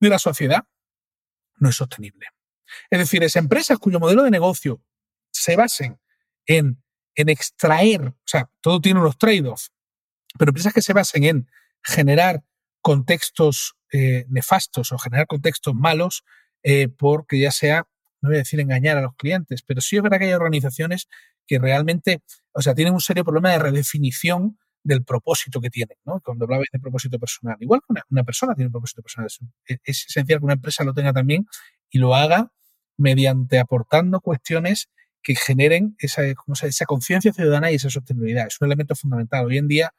de la sociedad no es sostenible. Es decir, es empresas cuyo modelo de negocio se basen en, en extraer, o sea, todo tiene unos trade-offs, pero empresas que se basen en generar contextos eh, nefastos o generar contextos malos, eh, porque ya sea, no voy a decir engañar a los clientes, pero sí es verdad que hay organizaciones que realmente, o sea, tienen un serio problema de redefinición del propósito que tienen, ¿no? Cuando hablabais de propósito personal. Igual que una, persona tiene un propósito personal, es, es esencial que una empresa lo tenga también y lo haga mediante aportando cuestiones que generen esa, esa conciencia ciudadana y esa sostenibilidad. Es un elemento fundamental. Hoy en día,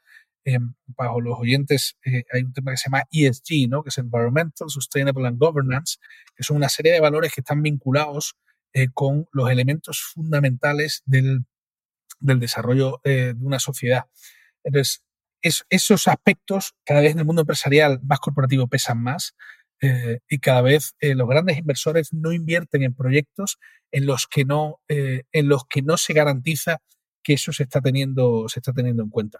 eh, bajo los oyentes, eh, hay un tema que se llama ESG, ¿no? que es Environmental, Sustainable and Governance, que son una serie de valores que están vinculados eh, con los elementos fundamentales del, del desarrollo eh, de una sociedad. Entonces, es, esos aspectos cada vez en el mundo empresarial más corporativo pesan más. y cada vez los grandes inversores no invierten en proyectos en los que no, en los que no se garantiza que eso se está teniendo, se está teniendo en cuenta.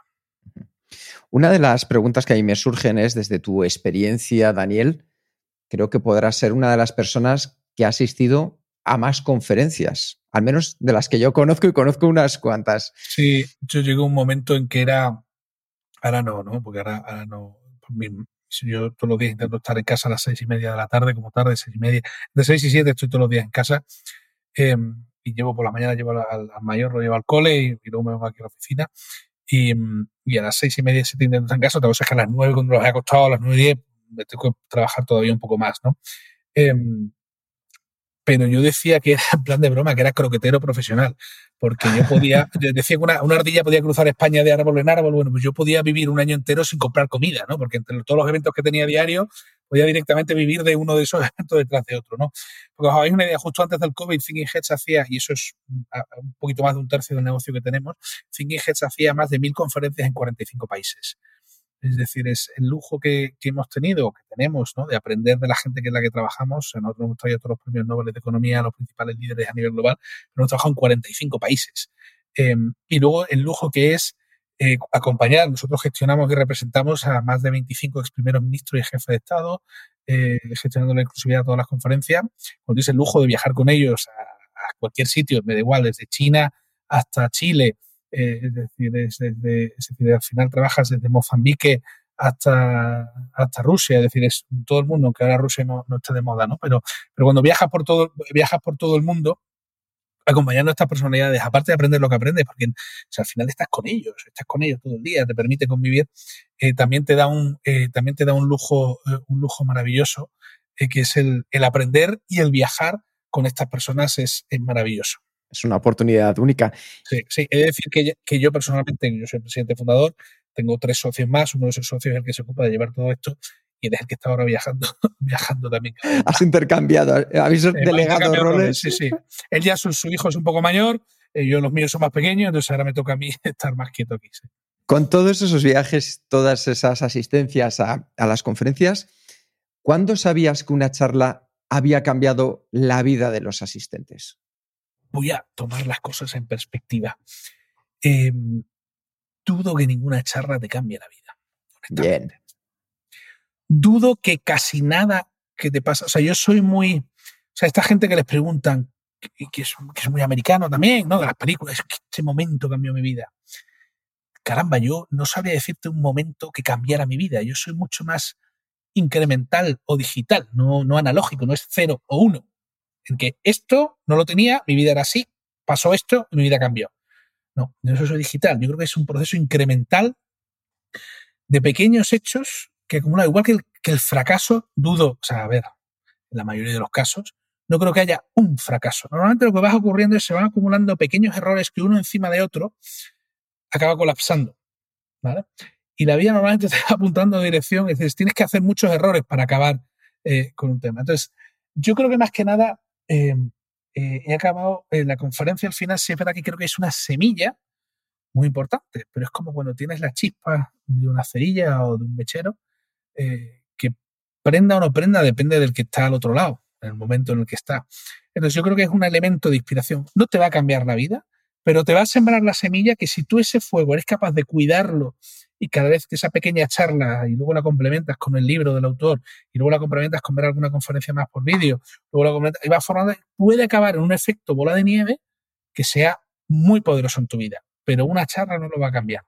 Una de las preguntas que a mí me surgen es, desde tu experiencia, Daniel, creo que podrás ser una de las personas que ha asistido a más conferencias, al menos de las que yo conozco y conozco unas cuantas. Sí, yo llegué a un momento en que era, ahora no, ¿no? Porque ahora, no, yo todos los días intento estar en casa a las seis y media de la tarde, como tarde, seis y media. De seis y siete estoy todos los días en casa. Em, y llevo por la mañana, llevo al, mayor, lo llevo al cole y, luego me vengo aquí a la oficina. Y, a las seis y media, siete intento estar en casa. Otra cosa es que a las nueve, cuando los he acostado, a las nueve y diez, me tengo que trabajar todavía un poco más, ¿no? Em, pero yo decía que era en plan de broma, que era croquetero profesional, porque yo podía, decía que una, una, ardilla podía cruzar España de árbol en árbol, bueno, pues yo podía vivir un año entero sin comprar comida, ¿no? Porque entre todos los eventos que tenía diario, podía directamente vivir de uno de esos eventos detrás de otro, ¿no? Porque os habéis una idea, justo antes del COVID, Thinking Heads hacía, y eso es un poquito más de un tercio del negocio que tenemos, Thinking Heads hacía más de mil conferencias en 45 países. Es decir, es el lujo que, hemos tenido, que tenemos, ¿no? de aprender de la gente que es la que trabajamos. Nosotros hemos traído todos los premios Nobel de Economía a los principales líderes a nivel global, pero hemos trabajado en 45 países. Em, y luego el lujo que es eh, acompañar. Nosotros gestionamos y representamos a más de 25 ex primeros ministros y jefes de Estado, eh, gestionando la inclusividad de todas las conferencias. Cuando el lujo de viajar con ellos a, a cualquier sitio, me da igual, desde China hasta Chile, eh, es, decir, decir, al final trabajas desde Mozambique hasta, hasta Rusia, es decir, es todo el mundo, aunque ahora Rusia no, no esté de moda, ¿no? Pero, pero cuando viajas por todo, viajas por todo el mundo, acompañando a estas personalidades, aparte de aprender lo que aprendes, porque al final estás con ellos, estás con ellos todo el día, te permite convivir, eh, también te da un, eh, también te da un lujo, un lujo maravilloso, que es el, el, aprender y el viajar con estas personas es, es maravilloso es una oportunidad única. Sí, sí. He de decir que, que yo personalmente, yo soy el presidente fundador, tengo tres socios más, uno de esos socios es el que se ocupa de llevar todo esto y es el que está ahora viajando, viajando también. Has intercambiado, habéis delegado roles. Sí, sí. Él ya su, su, hijo es un poco mayor, eh, yo los míos son más pequeños, entonces ahora me toca a mí estar más quieto aquí. Con todos esos viajes, todas esas asistencias a, a las conferencias, ¿cuándo sabías que una charla había cambiado la vida de los asistentes? Voy a tomar las cosas en perspectiva. Em, dudo que ninguna charla te cambie la vida. Bien. Dudo que casi nada que te pasa. O sea, yo soy muy. O sea, esta gente que les preguntan, que, es, muy americano también, ¿no? De las películas, que este momento cambió mi vida. Caramba, yo no sabría decirte un momento que cambiara mi vida. Yo soy mucho más incremental o digital, no, no analógico, no es cero o uno en que esto no lo tenía, mi vida era así, pasó esto y mi vida cambió. No, eso es digital. Yo creo que es un proceso incremental de pequeños hechos que acumulan, igual que el, que el fracaso, dudo, o sea, a ver, en la mayoría de los casos, no creo que haya un fracaso. Normalmente lo que va ocurriendo es que se van acumulando pequeños errores que uno encima de otro acaba colapsando. ¿vale? Y la vida normalmente te va apuntando en dirección, es decir, tienes que hacer muchos errores para acabar eh, con un tema. Entonces, yo creo que más que nada Em, eh, he acabado en la conferencia al final, sí es verdad que creo que es una semilla muy importante, pero es como cuando tienes la chispa de una cerilla o de un mechero, eh, que prenda o no prenda depende del que está al otro lado, en el momento en el que está. Entonces yo creo que es un elemento de inspiración. No te va a cambiar la vida, pero te va a sembrar la semilla que si tú ese fuego eres capaz de cuidarlo y cada vez que esa pequeña charla y luego la complementas con el libro del autor y luego la complementas con ver alguna conferencia más por vídeo, luego la complementas y vas formando, puede acabar en un efecto bola de nieve que sea muy poderoso en tu vida, pero una charla no lo va a cambiar.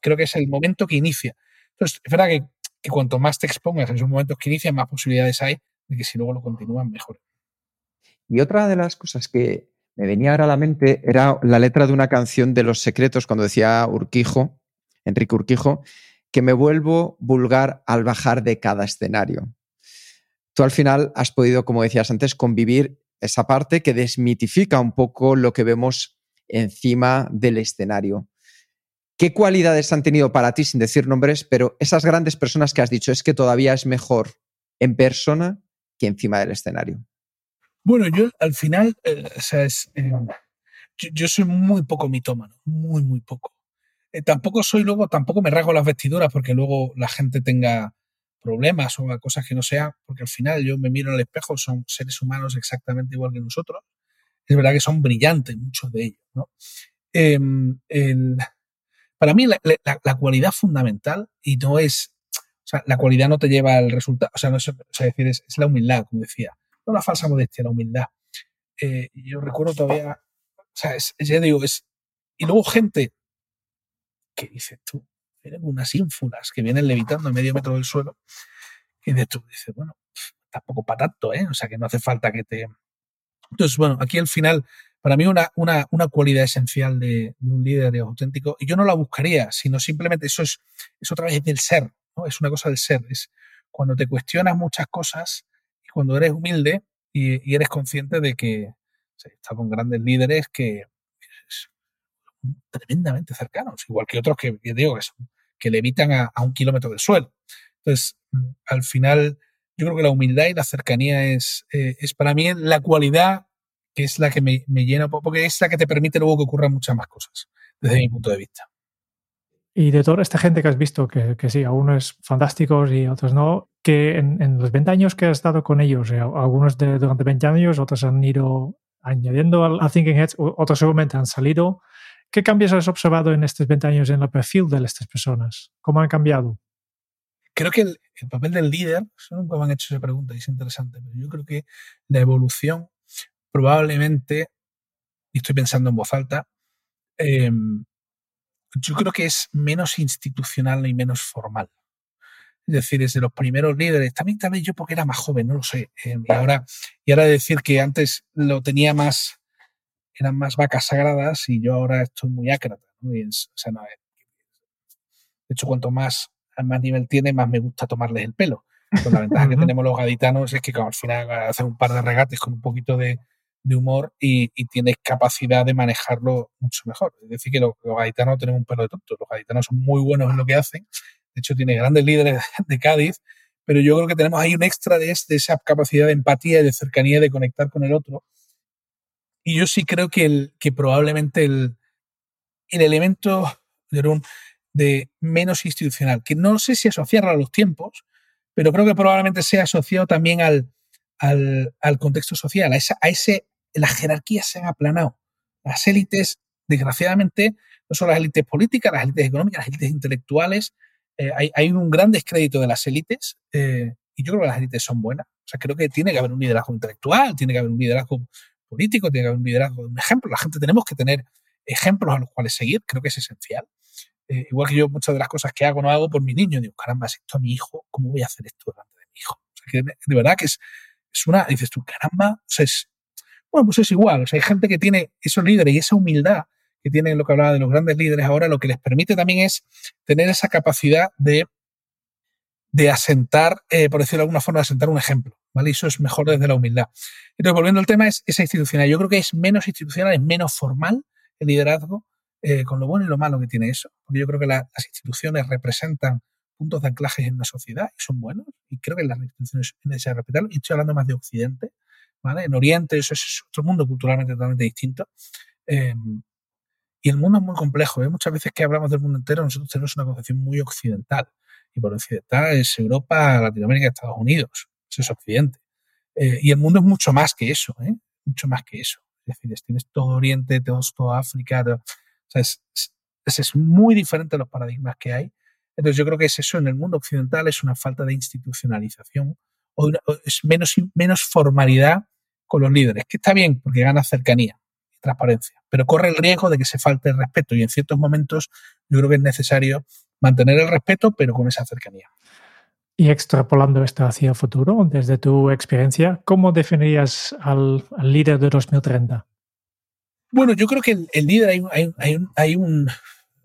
Creo que es el momento que inicia. Entonces, es verdad que, que cuanto más te expongas en esos momentos que inician, más posibilidades hay de que si luego lo continúan, mejor. Y otra de las cosas que me venía ahora a la mente era la letra de una canción de Los Secretos, cuando decía Urquijo, Enrique Urquijo, que me vuelvo vulgar al bajar de cada escenario. Tú al final has podido, como decías antes, convivir esa parte que desmitifica un poco lo que vemos encima del escenario. ¿Qué cualidades han tenido para ti, sin decir nombres, pero esas grandes personas que has dicho, es que todavía es mejor en persona que encima del escenario? Bueno, yo al final, eh, o sea, es, eh, yo, soy muy poco mitómano, muy, muy poco. Eh, tampoco soy luego, tampoco me rasgo las vestiduras porque luego la gente tenga, problemas o cosas que no sean, porque al final yo me miro en el espejo, son seres humanos exactamente igual que nosotros. Es verdad que son brillantes muchos de ellos. ¿no? Em, para mí la, cualidad fundamental, y no es, o sea, la cualidad no te lleva al resultado, o sea, no es, decir, es, la humildad, como decía, no la falsa modestia, la humildad. Eh, yo recuerdo todavía, o sea, ya digo, es, y luego gente que dices tú, eran unas ínfulas que vienen levitando a medio metro del suelo, y de tú dices, bueno, tampoco para tanto, ¿eh? O sea, que no hace falta que te... Entonces, bueno, aquí al final, para mí una, una, una cualidad esencial de, un líder auténtico, y yo no la buscaría, sino simplemente eso es, es otra vez del ser, ¿no? Es una cosa del ser, es cuando te cuestionas muchas cosas y cuando eres humilde y, eres consciente de que se está con grandes líderes que tremendamente cercanos, igual que otros que, digo que, que levitan a, a, un kilómetro del suelo. Entonces, mm, al final, yo creo que la humildad y la cercanía es, eh, es para mí la cualidad que es la que me, me llena, porque es la que te permite luego que ocurran muchas más cosas, desde mi punto de vista. Y de toda esta gente que has visto, que, que sí, algunos fantásticos y otros no, que en, los 20 años que has estado con ellos, eh, algunos de, durante 20 años, otros han ido añadiendo al Thinking Heads, otros seguramente han salido. ¿Qué cambios has observado en estos 20 años en el perfil de estas personas? ¿Cómo han cambiado? Creo que el, papel del líder, nunca me han hecho esa pregunta y es interesante, pero yo creo que la evolución probablemente, y estoy pensando en voz alta, em, yo creo que es menos institucional y menos formal. Es decir, desde los primeros líderes, también tal vez yo porque era más joven, no lo sé. Em, y ahora, y ahora decir que antes lo tenía más eran más vacas sagradas y yo ahora estoy muy ácrata. de hecho, cuanto más, más nivel tiene, más me gusta tomarles el pelo. Pues la ventaja que tenemos los gaditanos es que al final haces un par de regates con un poquito de, humor y, tienes capacidad de manejarlo mucho mejor. Es decir, que los, gaditanos tenemos un pelo de tonto. Los gaditanos son muy buenos en lo que hacen. De hecho, tiene grandes líderes de Cádiz, pero yo creo que tenemos ahí un extra de, de esa capacidad de empatía y de cercanía y de conectar con el otro y yo sí creo que, el, que probablemente el, el elemento de menos institucional, que no sé si asociarlo a los tiempos, pero creo que probablemente sea asociado también al, al, al contexto social, a, esa, a ese, las jerarquías se han aplanado. Las élites, desgraciadamente, no son las élites políticas, las élites económicas, las élites intelectuales, eh, hay, hay, un gran descrédito de las élites eh, y yo creo que las élites son buenas. O sea, creo que tiene que haber un liderazgo intelectual, tiene que haber un liderazgo político, tiene que haber un liderazgo, un ejemplo. La gente tenemos que tener ejemplos a los cuales seguir, creo que es esencial. Eh, igual que yo muchas de las cosas que hago no hago por mi niño, digo, caramba, esto a mi hijo, ¿cómo voy a hacer esto delante de mi hijo? De, verdad que es, es una, dices tú, caramba, o sea, es, bueno, pues es igual, o sea, hay gente que tiene esos líderes y esa humildad que tienen lo que hablaba de los grandes líderes ahora, lo que les permite también es tener esa capacidad de, de asentar, eh, por decirlo de alguna forma, de asentar un ejemplo. ¿vale? eso es mejor desde la humildad. Entonces, volviendo al tema, es esa institucional. Yo creo que es menos institucional, es menos formal el liderazgo, eh, con lo bueno y lo malo que tiene eso. Porque yo creo que las instituciones representan puntos de anclaje en una sociedad y son buenos. Y creo que las instituciones es necesario respetarlo. Y estoy hablando más de Occidente, ¿vale? En Oriente eso es otro mundo culturalmente totalmente distinto. Em, y el mundo es muy complejo. ¿eh? Muchas veces que hablamos del mundo entero, nosotros tenemos una concepción muy occidental. Y por occidental es Europa, Latinoamérica, Estados Unidos es Occidente. Eh, y el mundo es mucho más que eso, ¿eh? mucho más que eso. Es decir, tienes todo Oriente, todo África, o sea, es, es, muy diferente a los paradigmas que hay. Entonces yo creo que es eso, en el mundo occidental es una falta de institucionalización o, es menos, menos formalidad con los líderes, que está bien porque gana cercanía y transparencia, pero corre el riesgo de que se falte el respeto y en ciertos momentos yo creo que es necesario mantener el respeto, pero con esa cercanía. Y extrapolando esto hacia el futuro, desde tu experiencia, ¿cómo definirías al, líder de 2030? Bueno, yo creo que el, líder hay, hay, hay, un, hay, un,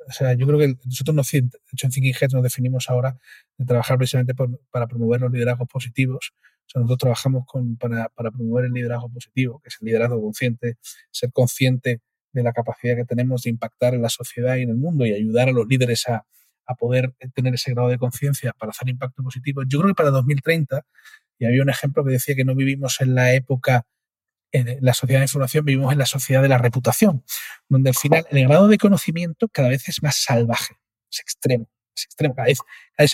O sea, yo creo que nosotros, nos, de hecho, en Thinking Heads nos definimos ahora de trabajar precisamente para promover los liderazgos positivos. O sea, nosotros trabajamos con, para, para promover el liderazgo positivo, que es el liderazgo consciente, ser consciente de la capacidad que tenemos de impactar en la sociedad y en el mundo y ayudar a los líderes a, a poder tener ese grado de conciencia para hacer impacto positivo. Yo creo que para 2030, y había un ejemplo que decía que no vivimos en la época en la sociedad de información, vivimos en la sociedad de la reputación, donde al final el grado de conocimiento cada vez es más salvaje, es extremo. Es extremo. Cada vez,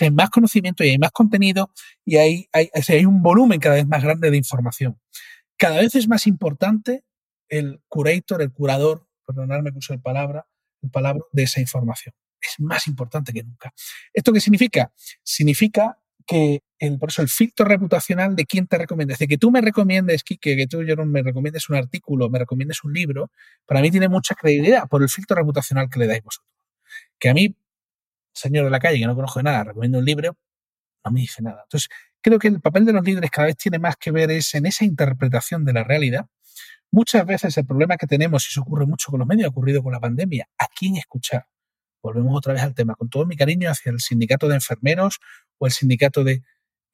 hay más conocimiento y hay más contenido y hay, hay, hay un volumen cada vez más grande de información. Cada vez es más importante el curator, el curador, perdonadme que use el palabra, el palabra de esa información. Es más importante que nunca. ¿Esto qué significa? Significa que el, por eso el filtro reputacional de quién te recomienda. Es decir, que tú me recomiendes, Kike, que tú, Jerón, me recomiendes un artículo, me recomiendes un libro, para mí tiene mucha credibilidad por el filtro reputacional que le dais vosotros. Que a mí, señor de la calle, que no conozco de nada, recomiendo un libro, no me dice nada. Entonces, creo que el papel de los líderes cada vez tiene más que ver es en esa interpretación de la realidad. Muchas veces el problema que tenemos, y eso ocurre mucho con los medios, ha ocurrido con la pandemia, ¿a quién escuchar? Volvemos otra vez al tema, con todo mi cariño hacia el sindicato de enfermeros o el sindicato de...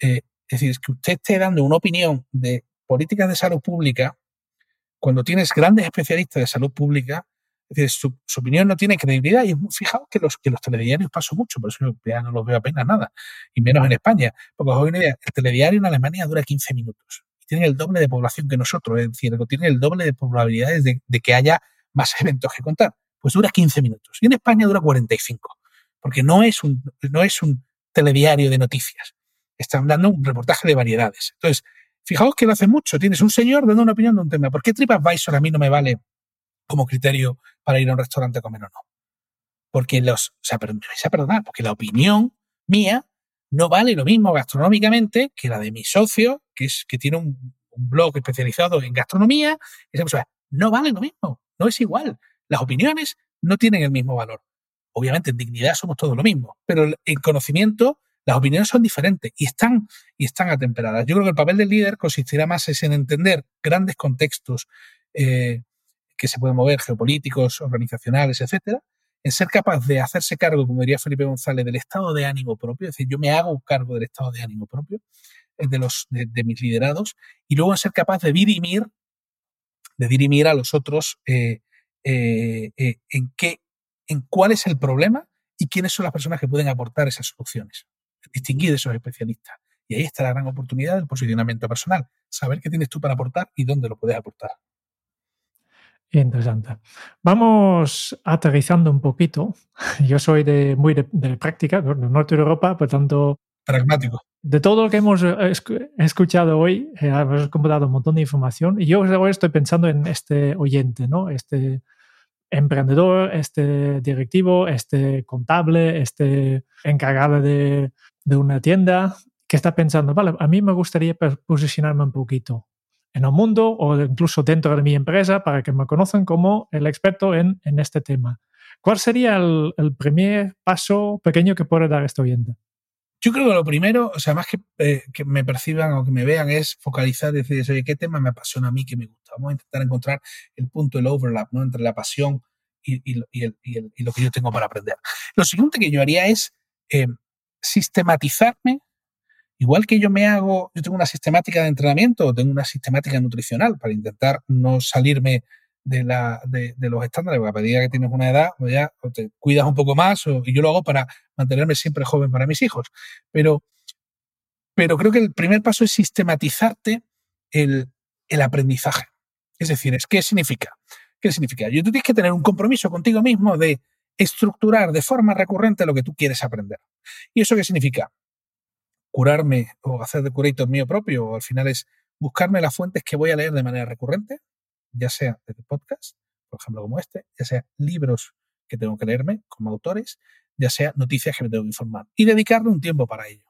Eh, es decir, que usted esté dando una opinión de políticas de salud pública cuando tienes grandes especialistas de salud pública, es decir, su, opinión no tiene credibilidad y fijaos que los, que los telediarios pasan mucho, por eso ya no los veo apenas nada, y menos en España. Porque os una idea, el telediario en Alemania dura 15 minutos y tiene el doble de población que nosotros, es decir, tiene el doble de probabilidades de, de que haya más eventos que contar pues dura 15 minutos. Y en España dura 45, porque no es un, no es un telediario de noticias. Están dando un reportaje de variedades. Entonces, fijaos que lo hace mucho. Tienes un señor dando una opinión de un tema. ¿Por qué TripAdvisor a mí no me vale como criterio para ir a un restaurante a comer o no? Porque los, o sea, perdonar, porque la opinión mía no vale lo mismo gastronómicamente que la de mi socio, que es, que tiene un, blog especializado en gastronomía. no vale lo mismo, no es igual. Las opiniones no tienen el mismo valor. Obviamente en dignidad somos todos lo mismo, pero en conocimiento las opiniones son diferentes y están, y están atemperadas. Yo creo que el papel del líder consistirá más en entender grandes contextos eh, que se pueden mover, geopolíticos, organizacionales, etcétera, en ser capaz de hacerse cargo, como diría Felipe González, del estado de ánimo propio, es decir, yo me hago cargo del estado de ánimo propio eh, de, los, de, mis liderados, y luego en ser capaz de dirimir, de dirimir a los otros eh, eh, eh, en qué, en cuál es el problema y quiénes son las personas que pueden aportar esas soluciones. Distinguir de esos especialistas. Y ahí está la gran oportunidad del posicionamiento personal. Saber qué tienes tú para aportar y dónde lo puedes aportar. Interesante. Vamos aterrizando un poquito. Yo soy de, muy de, práctica, del norte de Europa, por tanto... Pragmático. De todo lo que hemos eh, escuchado hoy, hemos comprado un montón de información y yo ahora estoy pensando en este oyente, ¿no? Este, emprendedor, este directivo, este contable, este encargado de, una tienda, que está pensando, vale, a mí me gustaría posicionarme un poquito en el mundo o incluso dentro de mi empresa para que me conozcan como el experto en, este tema. ¿Cuál sería el, primer paso pequeño que puede dar este oyente? Yo creo que lo primero, o sea, más que, eh, que me perciban o que me vean, es focalizar y decir, oye, ¿qué tema me apasiona a mí que me gusta? Vamos a intentar encontrar el punto, el overlap, ¿no? Entre la pasión y, y, y, lo que yo tengo para aprender. Lo siguiente que yo haría es eh, sistematizarme, igual que yo me hago, yo tengo una sistemática de entrenamiento, tengo una sistemática nutricional para intentar no salirme de, la, de, los estándares, porque a medida que tienes una edad, pues ya te cuidas un poco más, o, y yo lo hago para mantenerme siempre joven para mis hijos. Pero, pero creo que el primer paso es sistematizarte el, el aprendizaje. Es decir, es ¿qué significa? ¿Qué significa? Yo tú tienes que tener un compromiso contigo mismo de estructurar de forma recurrente lo que tú quieres aprender. ¿Y eso qué significa? Curarme o hacer de curator mío propio, o al final es buscarme las fuentes que voy a leer de manera recurrente, ya sea desde podcast, por ejemplo como este, ya sea libros que tengo que leerme como autores, ya sea noticias que me tengo que informar y dedicarle un tiempo para ello.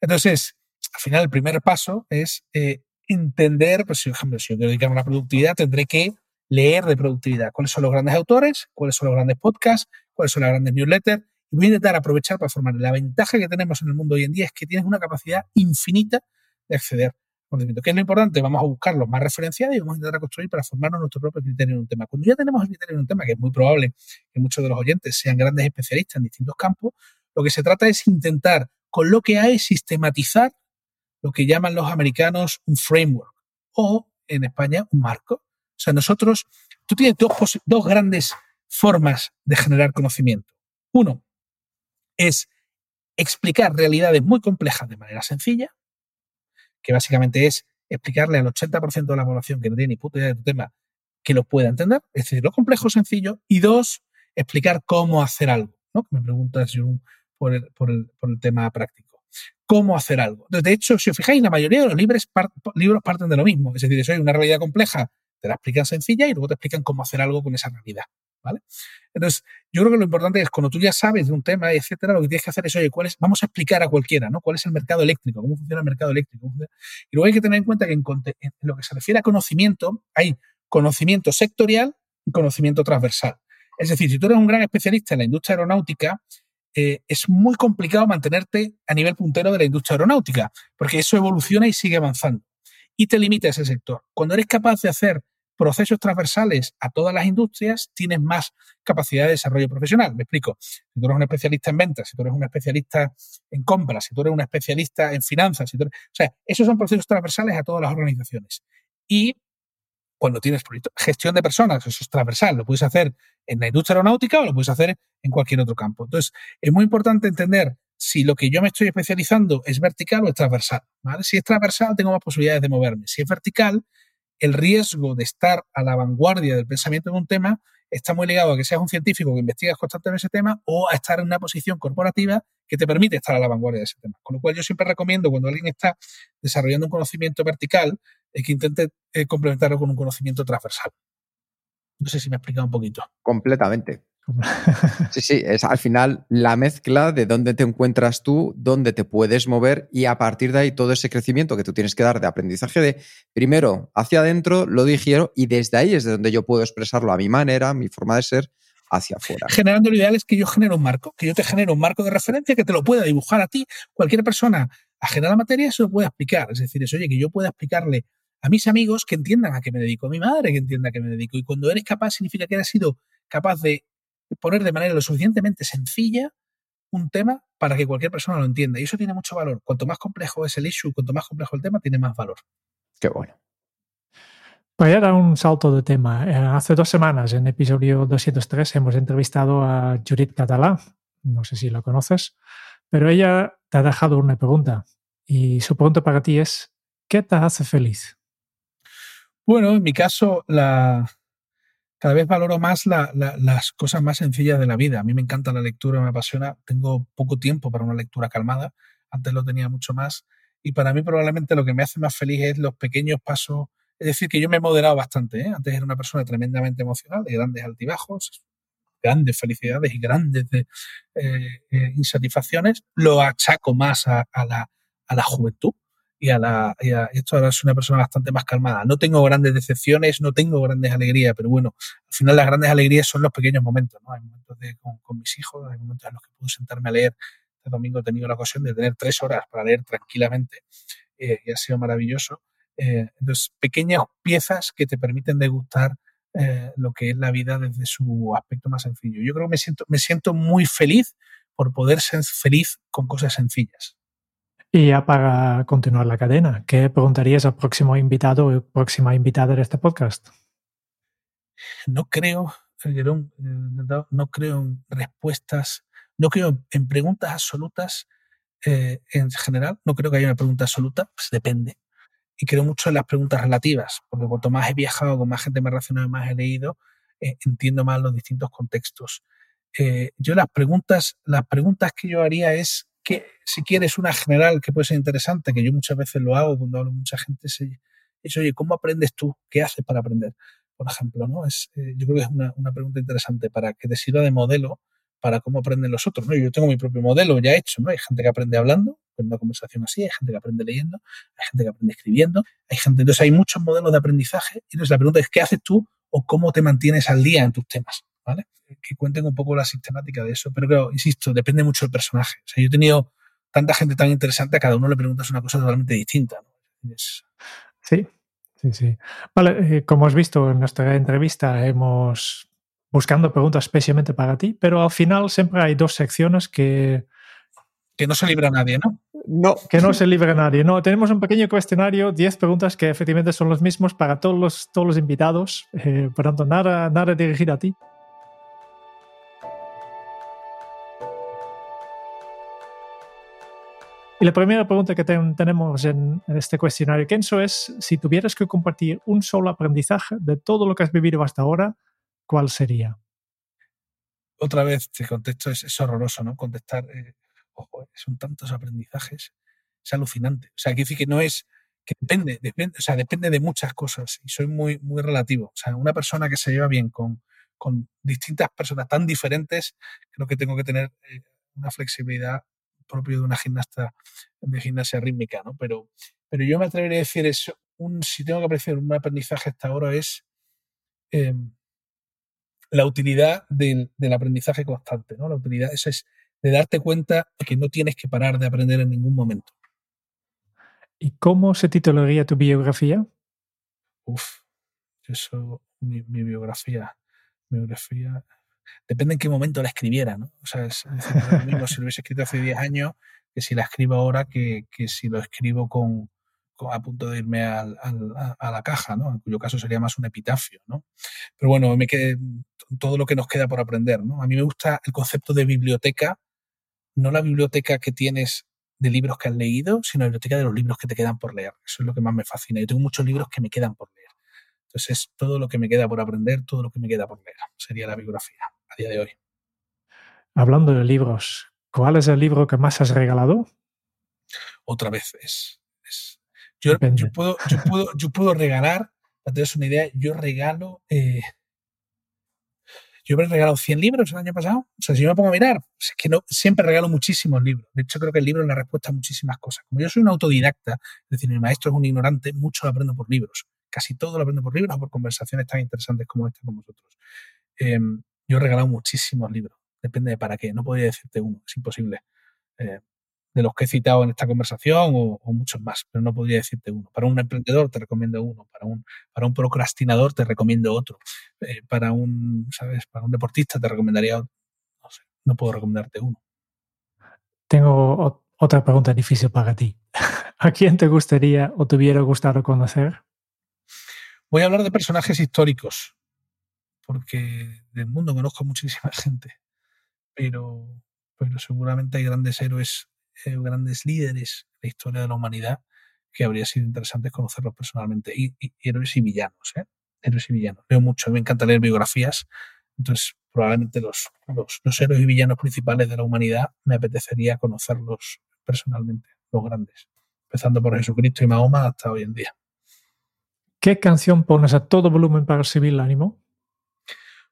Entonces, al final el primer paso es eh, entender, pues, por ejemplo, si yo quiero dedicarme a la productividad, tendré que leer de productividad. ¿Cuáles son los grandes autores? ¿Cuáles son los grandes podcasts? ¿Cuáles son las grandes newsletters? Y voy a intentar aprovechar para formar. La ventaja que tenemos en el mundo hoy en día es que tienes una capacidad infinita de acceder conocimiento. ¿Qué es lo importante? Vamos a buscar los más referenciados y vamos a intentar construir para formarnos nuestro propio criterio en un tema. Cuando ya tenemos el criterio en un tema, que es muy probable que muchos de los oyentes sean grandes especialistas en distintos campos, lo que se trata es intentar, con lo que hay, sistematizar lo que llaman los americanos un framework o, en España, un marco. O sea, nosotros, tú tienes dos, dos grandes formas de generar conocimiento. Uno es explicar realidades muy complejas de manera sencilla, que básicamente es explicarle al 80% de la población que no tiene ni puta idea de tu tema que lo pueda entender, es decir, lo complejo sencillo, y dos, explicar cómo hacer algo. ¿no? Me preguntas, por el, por el, por el tema práctico. ¿Cómo hacer algo? De hecho, si os fijáis, la mayoría de los libros, parten de lo mismo. Es decir, si hay una realidad compleja, te la explican sencilla y luego te explican cómo hacer algo con esa realidad. ¿Vale? Entonces, yo creo que lo importante es cuando tú ya sabes de un tema, etcétera, lo que tienes que hacer es, oye, ¿cuál es? vamos a explicar a cualquiera, ¿no? ¿Cuál es el mercado eléctrico? ¿Cómo funciona el mercado eléctrico? Y luego hay que tener en cuenta que en, en lo que se refiere a conocimiento, hay conocimiento sectorial y conocimiento transversal. Es decir, si tú eres un gran especialista en la industria aeronáutica, eh, es muy complicado mantenerte a nivel puntero de la industria aeronáutica, porque eso evoluciona y sigue avanzando. Y te limita ese sector. Cuando eres capaz de hacer procesos transversales a todas las industrias, tienes más capacidad de desarrollo profesional. Me explico. Si tú eres un especialista en ventas, si tú eres un especialista en compras, si tú eres un especialista en finanzas, si tú o sea, esos son procesos transversales a todas las organizaciones. Y cuando tienes gestión de personas, eso es transversal, lo puedes hacer en la industria aeronáutica o lo puedes hacer en cualquier otro campo. Entonces, es muy importante entender si lo que yo me estoy especializando es vertical o es transversal. Si es transversal, tengo más posibilidades de moverme. Si es vertical, el riesgo de estar a la vanguardia del pensamiento de un tema está muy ligado a que seas un científico que investigas constantemente ese tema o a estar en una posición corporativa que te permite estar a la vanguardia de ese tema. Con lo cual yo siempre recomiendo cuando alguien está desarrollando un conocimiento vertical que intente eh, complementarlo con un conocimiento transversal. No sé si me he explicado un poquito. Completamente. Sí, sí, es al final la mezcla de dónde te encuentras tú, dónde te puedes mover y a partir de ahí todo ese crecimiento que tú tienes que dar de aprendizaje de primero hacia adentro, lo digiero y desde ahí es de donde yo puedo expresarlo a mi manera, mi forma de ser, hacia afuera. Generando lo ideal es que yo genero un marco, que yo te genero un marco de referencia que te lo pueda dibujar a ti. Cualquier persona ajena a la materia se lo puede explicar. Es decir, es, oye, que yo pueda explicarle a mis amigos que entiendan a qué me dedico, a mi madre que entienda a qué me dedico. Y cuando eres capaz, significa que eres sido capaz de poner de manera lo suficientemente sencilla un tema para que cualquier persona lo entienda. Y eso tiene mucho valor. Cuanto más complejo es el issue, cuanto más complejo el tema, tiene más valor. Qué bueno. Voy a dar un salto de tema. Eh, hace dos semanas, en episodio 203, hemos entrevistado a Judith Catalá. No sé si la conoces, pero ella te ha dejado una pregunta. Y su pregunta para ti es, ¿qué te hace feliz? Bueno, en mi caso, la, cada vez valoro más las cosas más sencillas de la vida. A mí me encanta la lectura, me apasiona. Tengo poco tiempo para una lectura calmada. Antes lo tenía mucho más. Y para mí probablemente lo que me hace más feliz es los pequeños pasos. Es decir, que yo me he moderado bastante. ¿eh? Antes era una persona tremendamente emocional, de grandes altibajos, grandes felicidades y grandes eh, eh, insatisfacciones. Lo achaco más a, la, a la juventud y a la esto ahora soy una persona bastante más calmada. No tengo grandes decepciones, no tengo grandes alegrías, pero bueno, al final las grandes alegrías son los pequeños momentos, ¿no? Hay momentos con, mis hijos, hay momentos en los que puedo sentarme a leer. Este domingo he tenido la ocasión de tener tres horas para leer tranquilamente eh, y ha sido maravilloso. Eh, entonces, pequeñas piezas que te permiten degustar eh, lo que es la vida desde su aspecto más sencillo. Yo creo que me siento, me siento muy feliz por poder ser feliz con cosas sencillas. Y ya para continuar la cadena, ¿qué preguntarías al próximo invitado o próxima invitada de este podcast? No creo, eh, no creo en respuestas, no creo en preguntas absolutas eh, en general, no creo que haya una pregunta absoluta, pues depende. Y creo mucho en las preguntas relativas, porque cuanto más he viajado, con más gente me he relacionado, más he leído, eh, entiendo más los distintos contextos. yo las preguntas, las preguntas que yo haría es que si quieres una general que puede ser interesante, que yo muchas veces lo hago cuando hablo con mucha gente, es, oye, ¿cómo aprendes tú? ¿Qué haces para aprender? Por ejemplo, ¿no? Es, eh, yo creo que es una, una, pregunta interesante para que te sirva de modelo para cómo aprenden los otros. ¿no? Yo tengo mi propio modelo ya hecho, ¿no? Hay gente que aprende hablando, con una conversación así, hay gente que aprende leyendo, hay gente que aprende escribiendo, hay gente, entonces hay muchos modelos de aprendizaje, y entonces la pregunta es, ¿qué haces tú o cómo te mantienes al día en tus temas? ¿Vale? Que cuenten un poco la sistemática de eso. Pero creo, insisto, depende mucho del personaje. O sea, yo he tenido tanta gente tan interesante, a cada uno le preguntas una cosa totalmente distinta. Sí, sí, sí. Vale, eh, como has visto en nuestra entrevista, hemos buscando preguntas especialmente para ti, pero al final siempre hay dos secciones que... Que no se libra nadie, ¿no? No. Que no se libra nadie. No, tenemos un pequeño cuestionario, 10 preguntas que efectivamente son los mismos para todos los, todos los invitados. Eh, por tanto, nada, nada dirigido a ti. La primera pregunta que tenemos en, este cuestionario, Kenzo, es si tuvieras que compartir un solo aprendizaje de todo lo que has vivido hasta ahora, ¿cuál sería? Otra vez te contesto, es, horroroso, ¿no? Contestar. Eh, ojo, son tantos aprendizajes, es alucinante. O sea, que decir que no es, que depende, depende, o sea, depende de muchas cosas y soy muy, muy relativo. O sea, una persona que se lleva bien con, con distintas personas tan diferentes, creo que tengo que tener eh, una flexibilidad propio de una gimnasta de gimnasia rítmica, ¿no? Pero, pero yo me atrevería a decir eso, un, si tengo que apreciar un aprendizaje hasta ahora es em, la utilidad del, del, aprendizaje constante, ¿no? La utilidad, esa es de darte cuenta de que no tienes que parar de aprender en ningún momento. ¿Y cómo se titularía tu biografía? Uf, eso, mi, mi biografía, biografía, depende en qué momento la escribiera, ¿no? O sea, es, lo mismo si lo hubiese escrito hace 10 años que si la escribo ahora que, que si lo escribo con, a punto de irme al, al, a la caja, ¿no? En cuyo caso sería más un epitafio, ¿no? Pero bueno, me quedé, todo lo que nos queda por aprender, ¿no? A mí me gusta el concepto de biblioteca, no la biblioteca que tienes de libros que has leído, sino la biblioteca de los libros que te quedan por leer. Eso es lo que más me fascina. Yo tengo muchos libros que me quedan por leer. Entonces es todo lo que me queda por aprender, todo lo que me queda por leer. Sería la biografía a día de hoy. Hablando de libros, ¿cuál es el libro que más has regalado? Otra vez es. es yo, yo, puedo, yo, puedo, yo puedo regalar, para tener una idea, yo regalo. Eh, yo he regalado 100 libros el año pasado. O sea, si yo me pongo a mirar, es que no, siempre regalo muchísimos libros. De hecho, creo que el libro es la respuesta a muchísimas cosas. Como yo soy un autodidacta, es decir, mi maestro es un ignorante, mucho lo aprendo por libros. Casi todo lo aprendo por libros o por conversaciones tan interesantes como esta con vosotros. Eh, yo he regalado muchísimos libros. Depende de para qué. No podría decirte uno. Es imposible. Eh, de los que he citado en esta conversación o, o, muchos más, pero no podría decirte uno. Para un emprendedor te recomiendo uno, para un, para un procrastinador te recomiendo otro, eh, para un, ¿sabes? Para un deportista te recomendaría otro. No sé, no puedo recomendarte uno. Tengo otra pregunta difícil para ti. ¿A quién te gustaría o te hubiera gustado conocer? Voy a hablar de personajes históricos, porque del mundo conozco muchísima gente, pero, pero seguramente hay grandes héroes eh, grandes líderes de la historia de la humanidad que habría sido interesante conocerlos personalmente. Y, héroes y villanos, ¿eh? Héroes y villanos. Leo mucho, me encanta leer biografías, entonces probablemente los, los, los, héroes y villanos principales de la humanidad me apetecería conocerlos personalmente, los grandes, empezando por Jesucristo y Mahoma hasta hoy en día. ¿Qué canción pones a todo volumen para recibir el ánimo?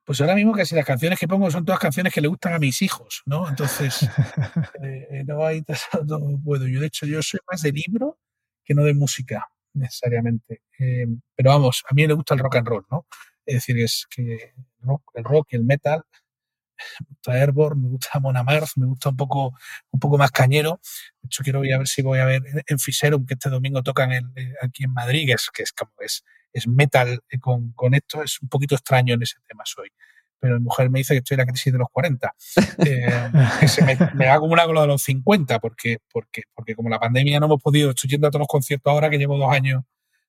Pues ahora mismo casi las canciones que pongo son todas canciones que le gustan a mis hijos, ¿no? Entonces, eh, no hay no puedo. Yo, de hecho, yo soy más de libro que no de música, necesariamente. Eh, pero vamos, a mí me gusta el rock and roll, ¿no? Es decir, es que rock, el rock y el metal, me gusta Airborne, me gusta Mon Amarth, me gusta un poco, un poco más cañero. De hecho, quiero ir a ver si voy a ver en Fiserum, que este domingo tocan el, aquí en Madrid, que es, que es como es es metal con, con, esto, es un poquito extraño en ese tema soy. Pero mi mujer me dice que estoy en la crisis de los 40. Eh, que se me, me hago una con lo de los 50, porque, porque, porque como la pandemia no hemos podido, estoy yendo a todos los conciertos ahora que llevo dos años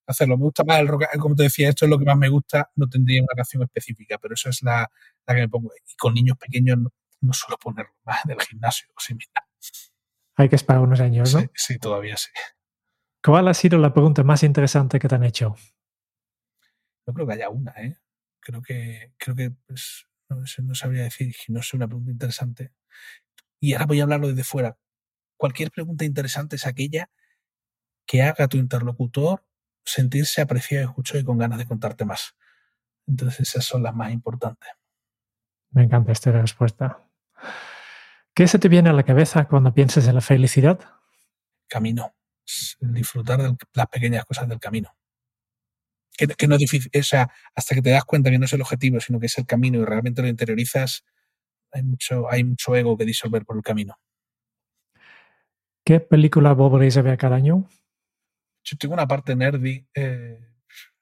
hacerlo. Me gusta más el rock, como te decía, esto es lo que más me gusta, no tendría una canción específica, pero eso es la, la que me pongo. Y con niños pequeños no, no suelo ponerlo más del gimnasio o similar. Hay que esperar unos años, ¿no? Sí, sí, todavía sí. ¿Cuál ha sido la pregunta más interesante que te han hecho? No creo que haya una, ¿eh? Creo que, creo que pues, no, no sabría decir, no es una pregunta interesante. Y ahora voy a hablarlo desde fuera. Cualquier pregunta interesante es aquella que haga a tu interlocutor sentirse apreciado, escuchado y con ganas de contarte más. Entonces esas son las más importantes. Me encanta esta respuesta. ¿Qué se te viene a la cabeza cuando piensas en la felicidad? Camino. Disfrutar de las pequeñas cosas del camino que, que, no es difícil, o sea, hasta que te das cuenta que no es el objetivo, sino que es el camino y realmente lo interiorizas, hay mucho, hay mucho ego que disolver por el camino. ¿Qué película volveréis a ver cada año? Yo tengo una parte nerdy, eh,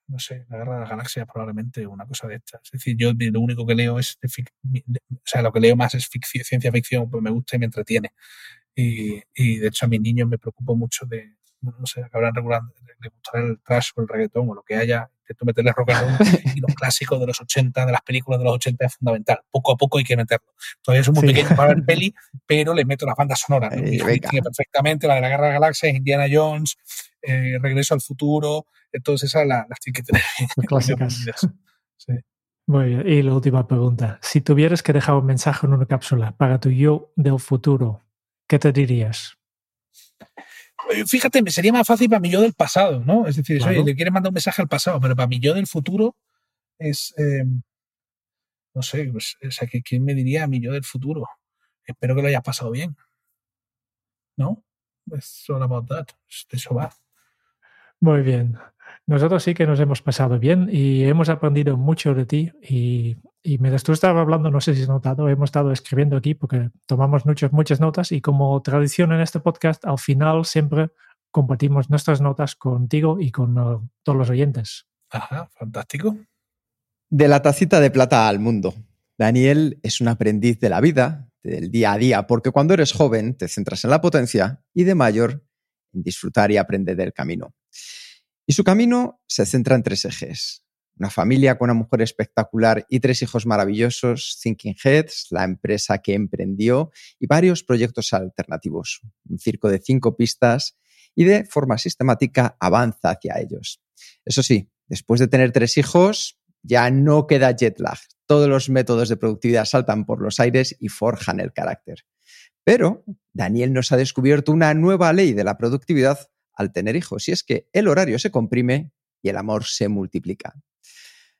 no sé, la Guerra de las Galaxias probablemente, una cosa de estas. Es decir, yo lo único que leo es, o sea, lo que leo más es ficción, ciencia ficción, pues me gusta y me entretiene. Y, y de hecho a mis niños me preocupo mucho de, no sé, acabarán regulando, le gustará el trash o el reggaetón o lo que haya, intento meterle rock and roll y los clásicos de los 80, de las películas de los 80 es fundamental. Poco a poco hay que meterlo. Todavía soy muy sí. pequeño para ver peli, pero le meto las bandas sonoras. ¿no? Perfectamente la de la Guerra de las Galaxias, Indiana Jones, eh, Regreso al Futuro, entonces esas las, las tiene que tener. Clásicas. Sí. Muy bien. Y la última pregunta. Si tuvieras que dejar un mensaje en una cápsula para tu yo del futuro, ¿qué te dirías? Eh, fíjate, me sería más fácil para mi yo del pasado, ¿no? Es decir, oye, le quieres mandar un mensaje al pasado, pero para mi yo del futuro es. Eh, no sé, pues, o sea, ¿quién me diría a mi yo del futuro? Espero que lo hayas pasado bien. ¿No? Es all about that. Eso va. Muy bien. Nosotros sí que nos hemos pasado bien y hemos aprendido mucho de ti y, y mientras tú estabas hablando, no sé si has notado, hemos estado escribiendo aquí porque tomamos muchas, muchas notas y como tradición en este podcast, al final siempre compartimos nuestras notas contigo y con uh, todos los oyentes. Ajá, fantástico. De la tacita de plata al mundo. Daniel es un aprendiz de la vida, del día a día, porque cuando eres joven te centras en la potencia y de mayor en disfrutar y aprender del camino. Y su camino se centra en tres ejes. Una familia con una mujer espectacular y tres hijos maravillosos, Thinking Heads, la empresa que emprendió y varios proyectos alternativos. Un circo de cinco pistas y de forma sistemática avanza hacia ellos. Eso sí, después de tener tres hijos, ya no queda jet lag. Todos los métodos de productividad saltan por los aires y forjan el carácter. Pero Daniel nos ha descubierto una nueva ley de la productividad al tener hijos, y es que el horario se comprime y el amor se multiplica.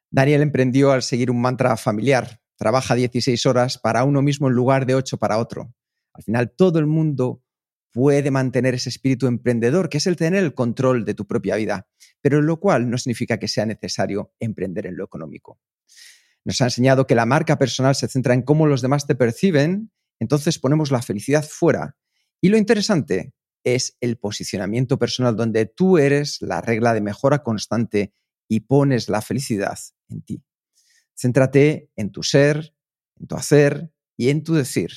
Daniel emprendió al seguir un mantra familiar, trabaja 16 horas para uno mismo en lugar de 8 para otro. Al final todo el mundo puede mantener ese espíritu emprendedor, que es el tener el control de tu propia vida, pero lo cual no significa que sea necesario emprender en lo económico. Nos ha enseñado que la marca personal se centra en cómo los demás te perciben, entonces ponemos la felicidad fuera. Y lo interesante es el posicionamiento personal donde tú eres la regla de mejora constante y pones la felicidad en ti. Céntrate en tu ser, en tu hacer y en tu decir.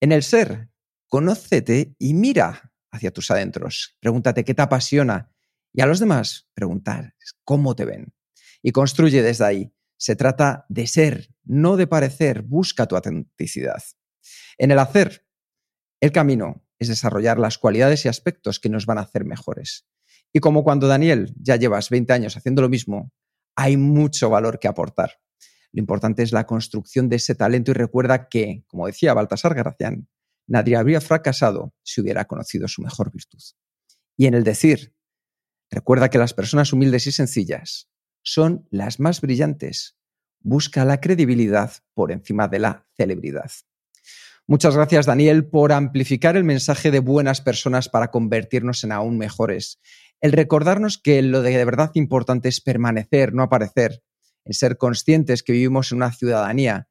En el ser, conócete y mira hacia tus adentros. Pregúntate qué te apasiona y a los demás preguntar cómo te ven. Y construye desde ahí. Se trata de ser, no de parecer. Busca tu autenticidad. En el hacer, el camino es desarrollar las cualidades y aspectos que nos van a hacer mejores. Y como cuando Daniel ya llevas 20 años haciendo lo mismo, hay mucho valor que aportar. Lo importante es la construcción de ese talento y recuerda que, como decía Baltasar Gracián, nadie habría fracasado si hubiera conocido su mejor virtud. Y en el decir, recuerda que las personas humildes y sencillas son las más brillantes. Busca la credibilidad por encima de la celebridad. Muchas gracias, Daniel, por amplificar el mensaje de buenas personas para convertirnos en aún mejores. El recordarnos que lo de verdad importante es permanecer, no aparecer, en ser conscientes que vivimos en una ciudadanía,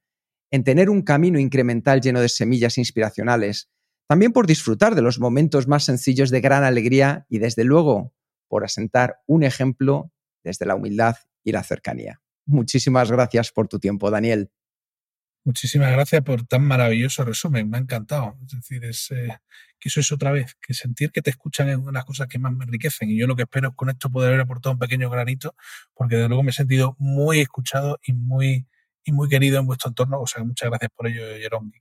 en tener un camino incremental lleno de semillas inspiracionales, también por disfrutar de los momentos más sencillos de gran alegría y, desde luego, por asentar un ejemplo desde la humildad y la cercanía. Muchísimas gracias por tu tiempo, Daniel. Muchísimas gracias por tan maravilloso resumen, me ha encantado. Es decir, es eh, que eso es otra vez, que sentir que te escuchan es una de las cosas que más me enriquecen. Y yo lo que espero es con esto poder haber aportado un pequeño granito, porque desde luego me he sentido muy escuchado y muy, y muy querido en vuestro entorno. O sea, muchas gracias por ello, Jerome.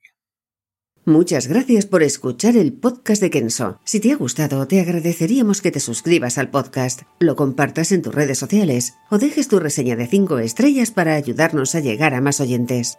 Muchas gracias por escuchar el podcast de Kenso. Si te ha gustado, te agradeceríamos que te suscribas al podcast, lo compartas en tus redes sociales o dejes tu reseña de 5 estrellas para ayudarnos a llegar a más oyentes.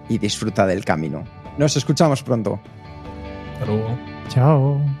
y disfruta del camino. Nos escuchamos pronto. Hasta luego. Chao.